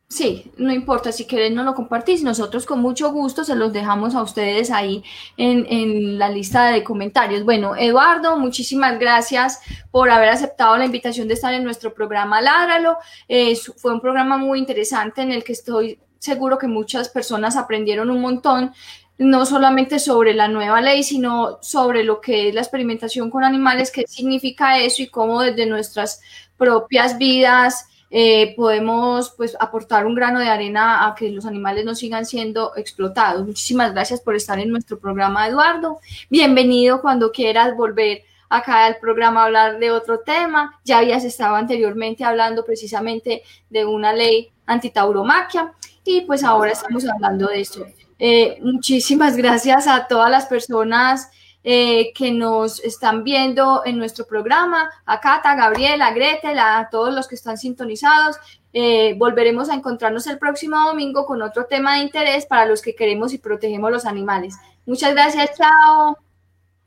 Sí, no importa, si quieren no lo compartís, nosotros con mucho gusto se los dejamos a ustedes ahí en, en, la lista de comentarios. Bueno, Eduardo, muchísimas gracias por haber aceptado la invitación de estar en nuestro programa Ládralo. Eh, fue un programa muy interesante en el que estoy seguro que muchas personas aprendieron un montón, no solamente sobre la nueva ley, sino sobre lo que es la experimentación con animales, qué significa eso y cómo desde nuestras propias vidas eh, podemos pues aportar un grano de arena a que los animales no sigan siendo explotados. Muchísimas gracias por estar en nuestro programa, Eduardo. Bienvenido cuando quieras volver acá al programa a hablar de otro tema. Ya habías estado anteriormente hablando precisamente de una ley antitauromaquia y pues ahora estamos hablando de esto. Eh, muchísimas gracias a todas las personas eh, que nos están viendo en nuestro programa, a Cata, Gabriela, Gretel, a todos los que están sintonizados. Eh, volveremos a encontrarnos el próximo domingo con otro tema de interés para los que queremos y protegemos los animales. Muchas gracias, chao.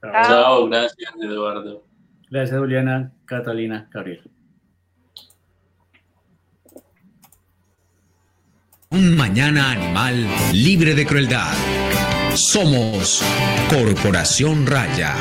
Chao, chao gracias, Eduardo. Gracias, Juliana, Catalina, Gabriel. Un mañana animal libre de crueldad. Somos Corporación Raya.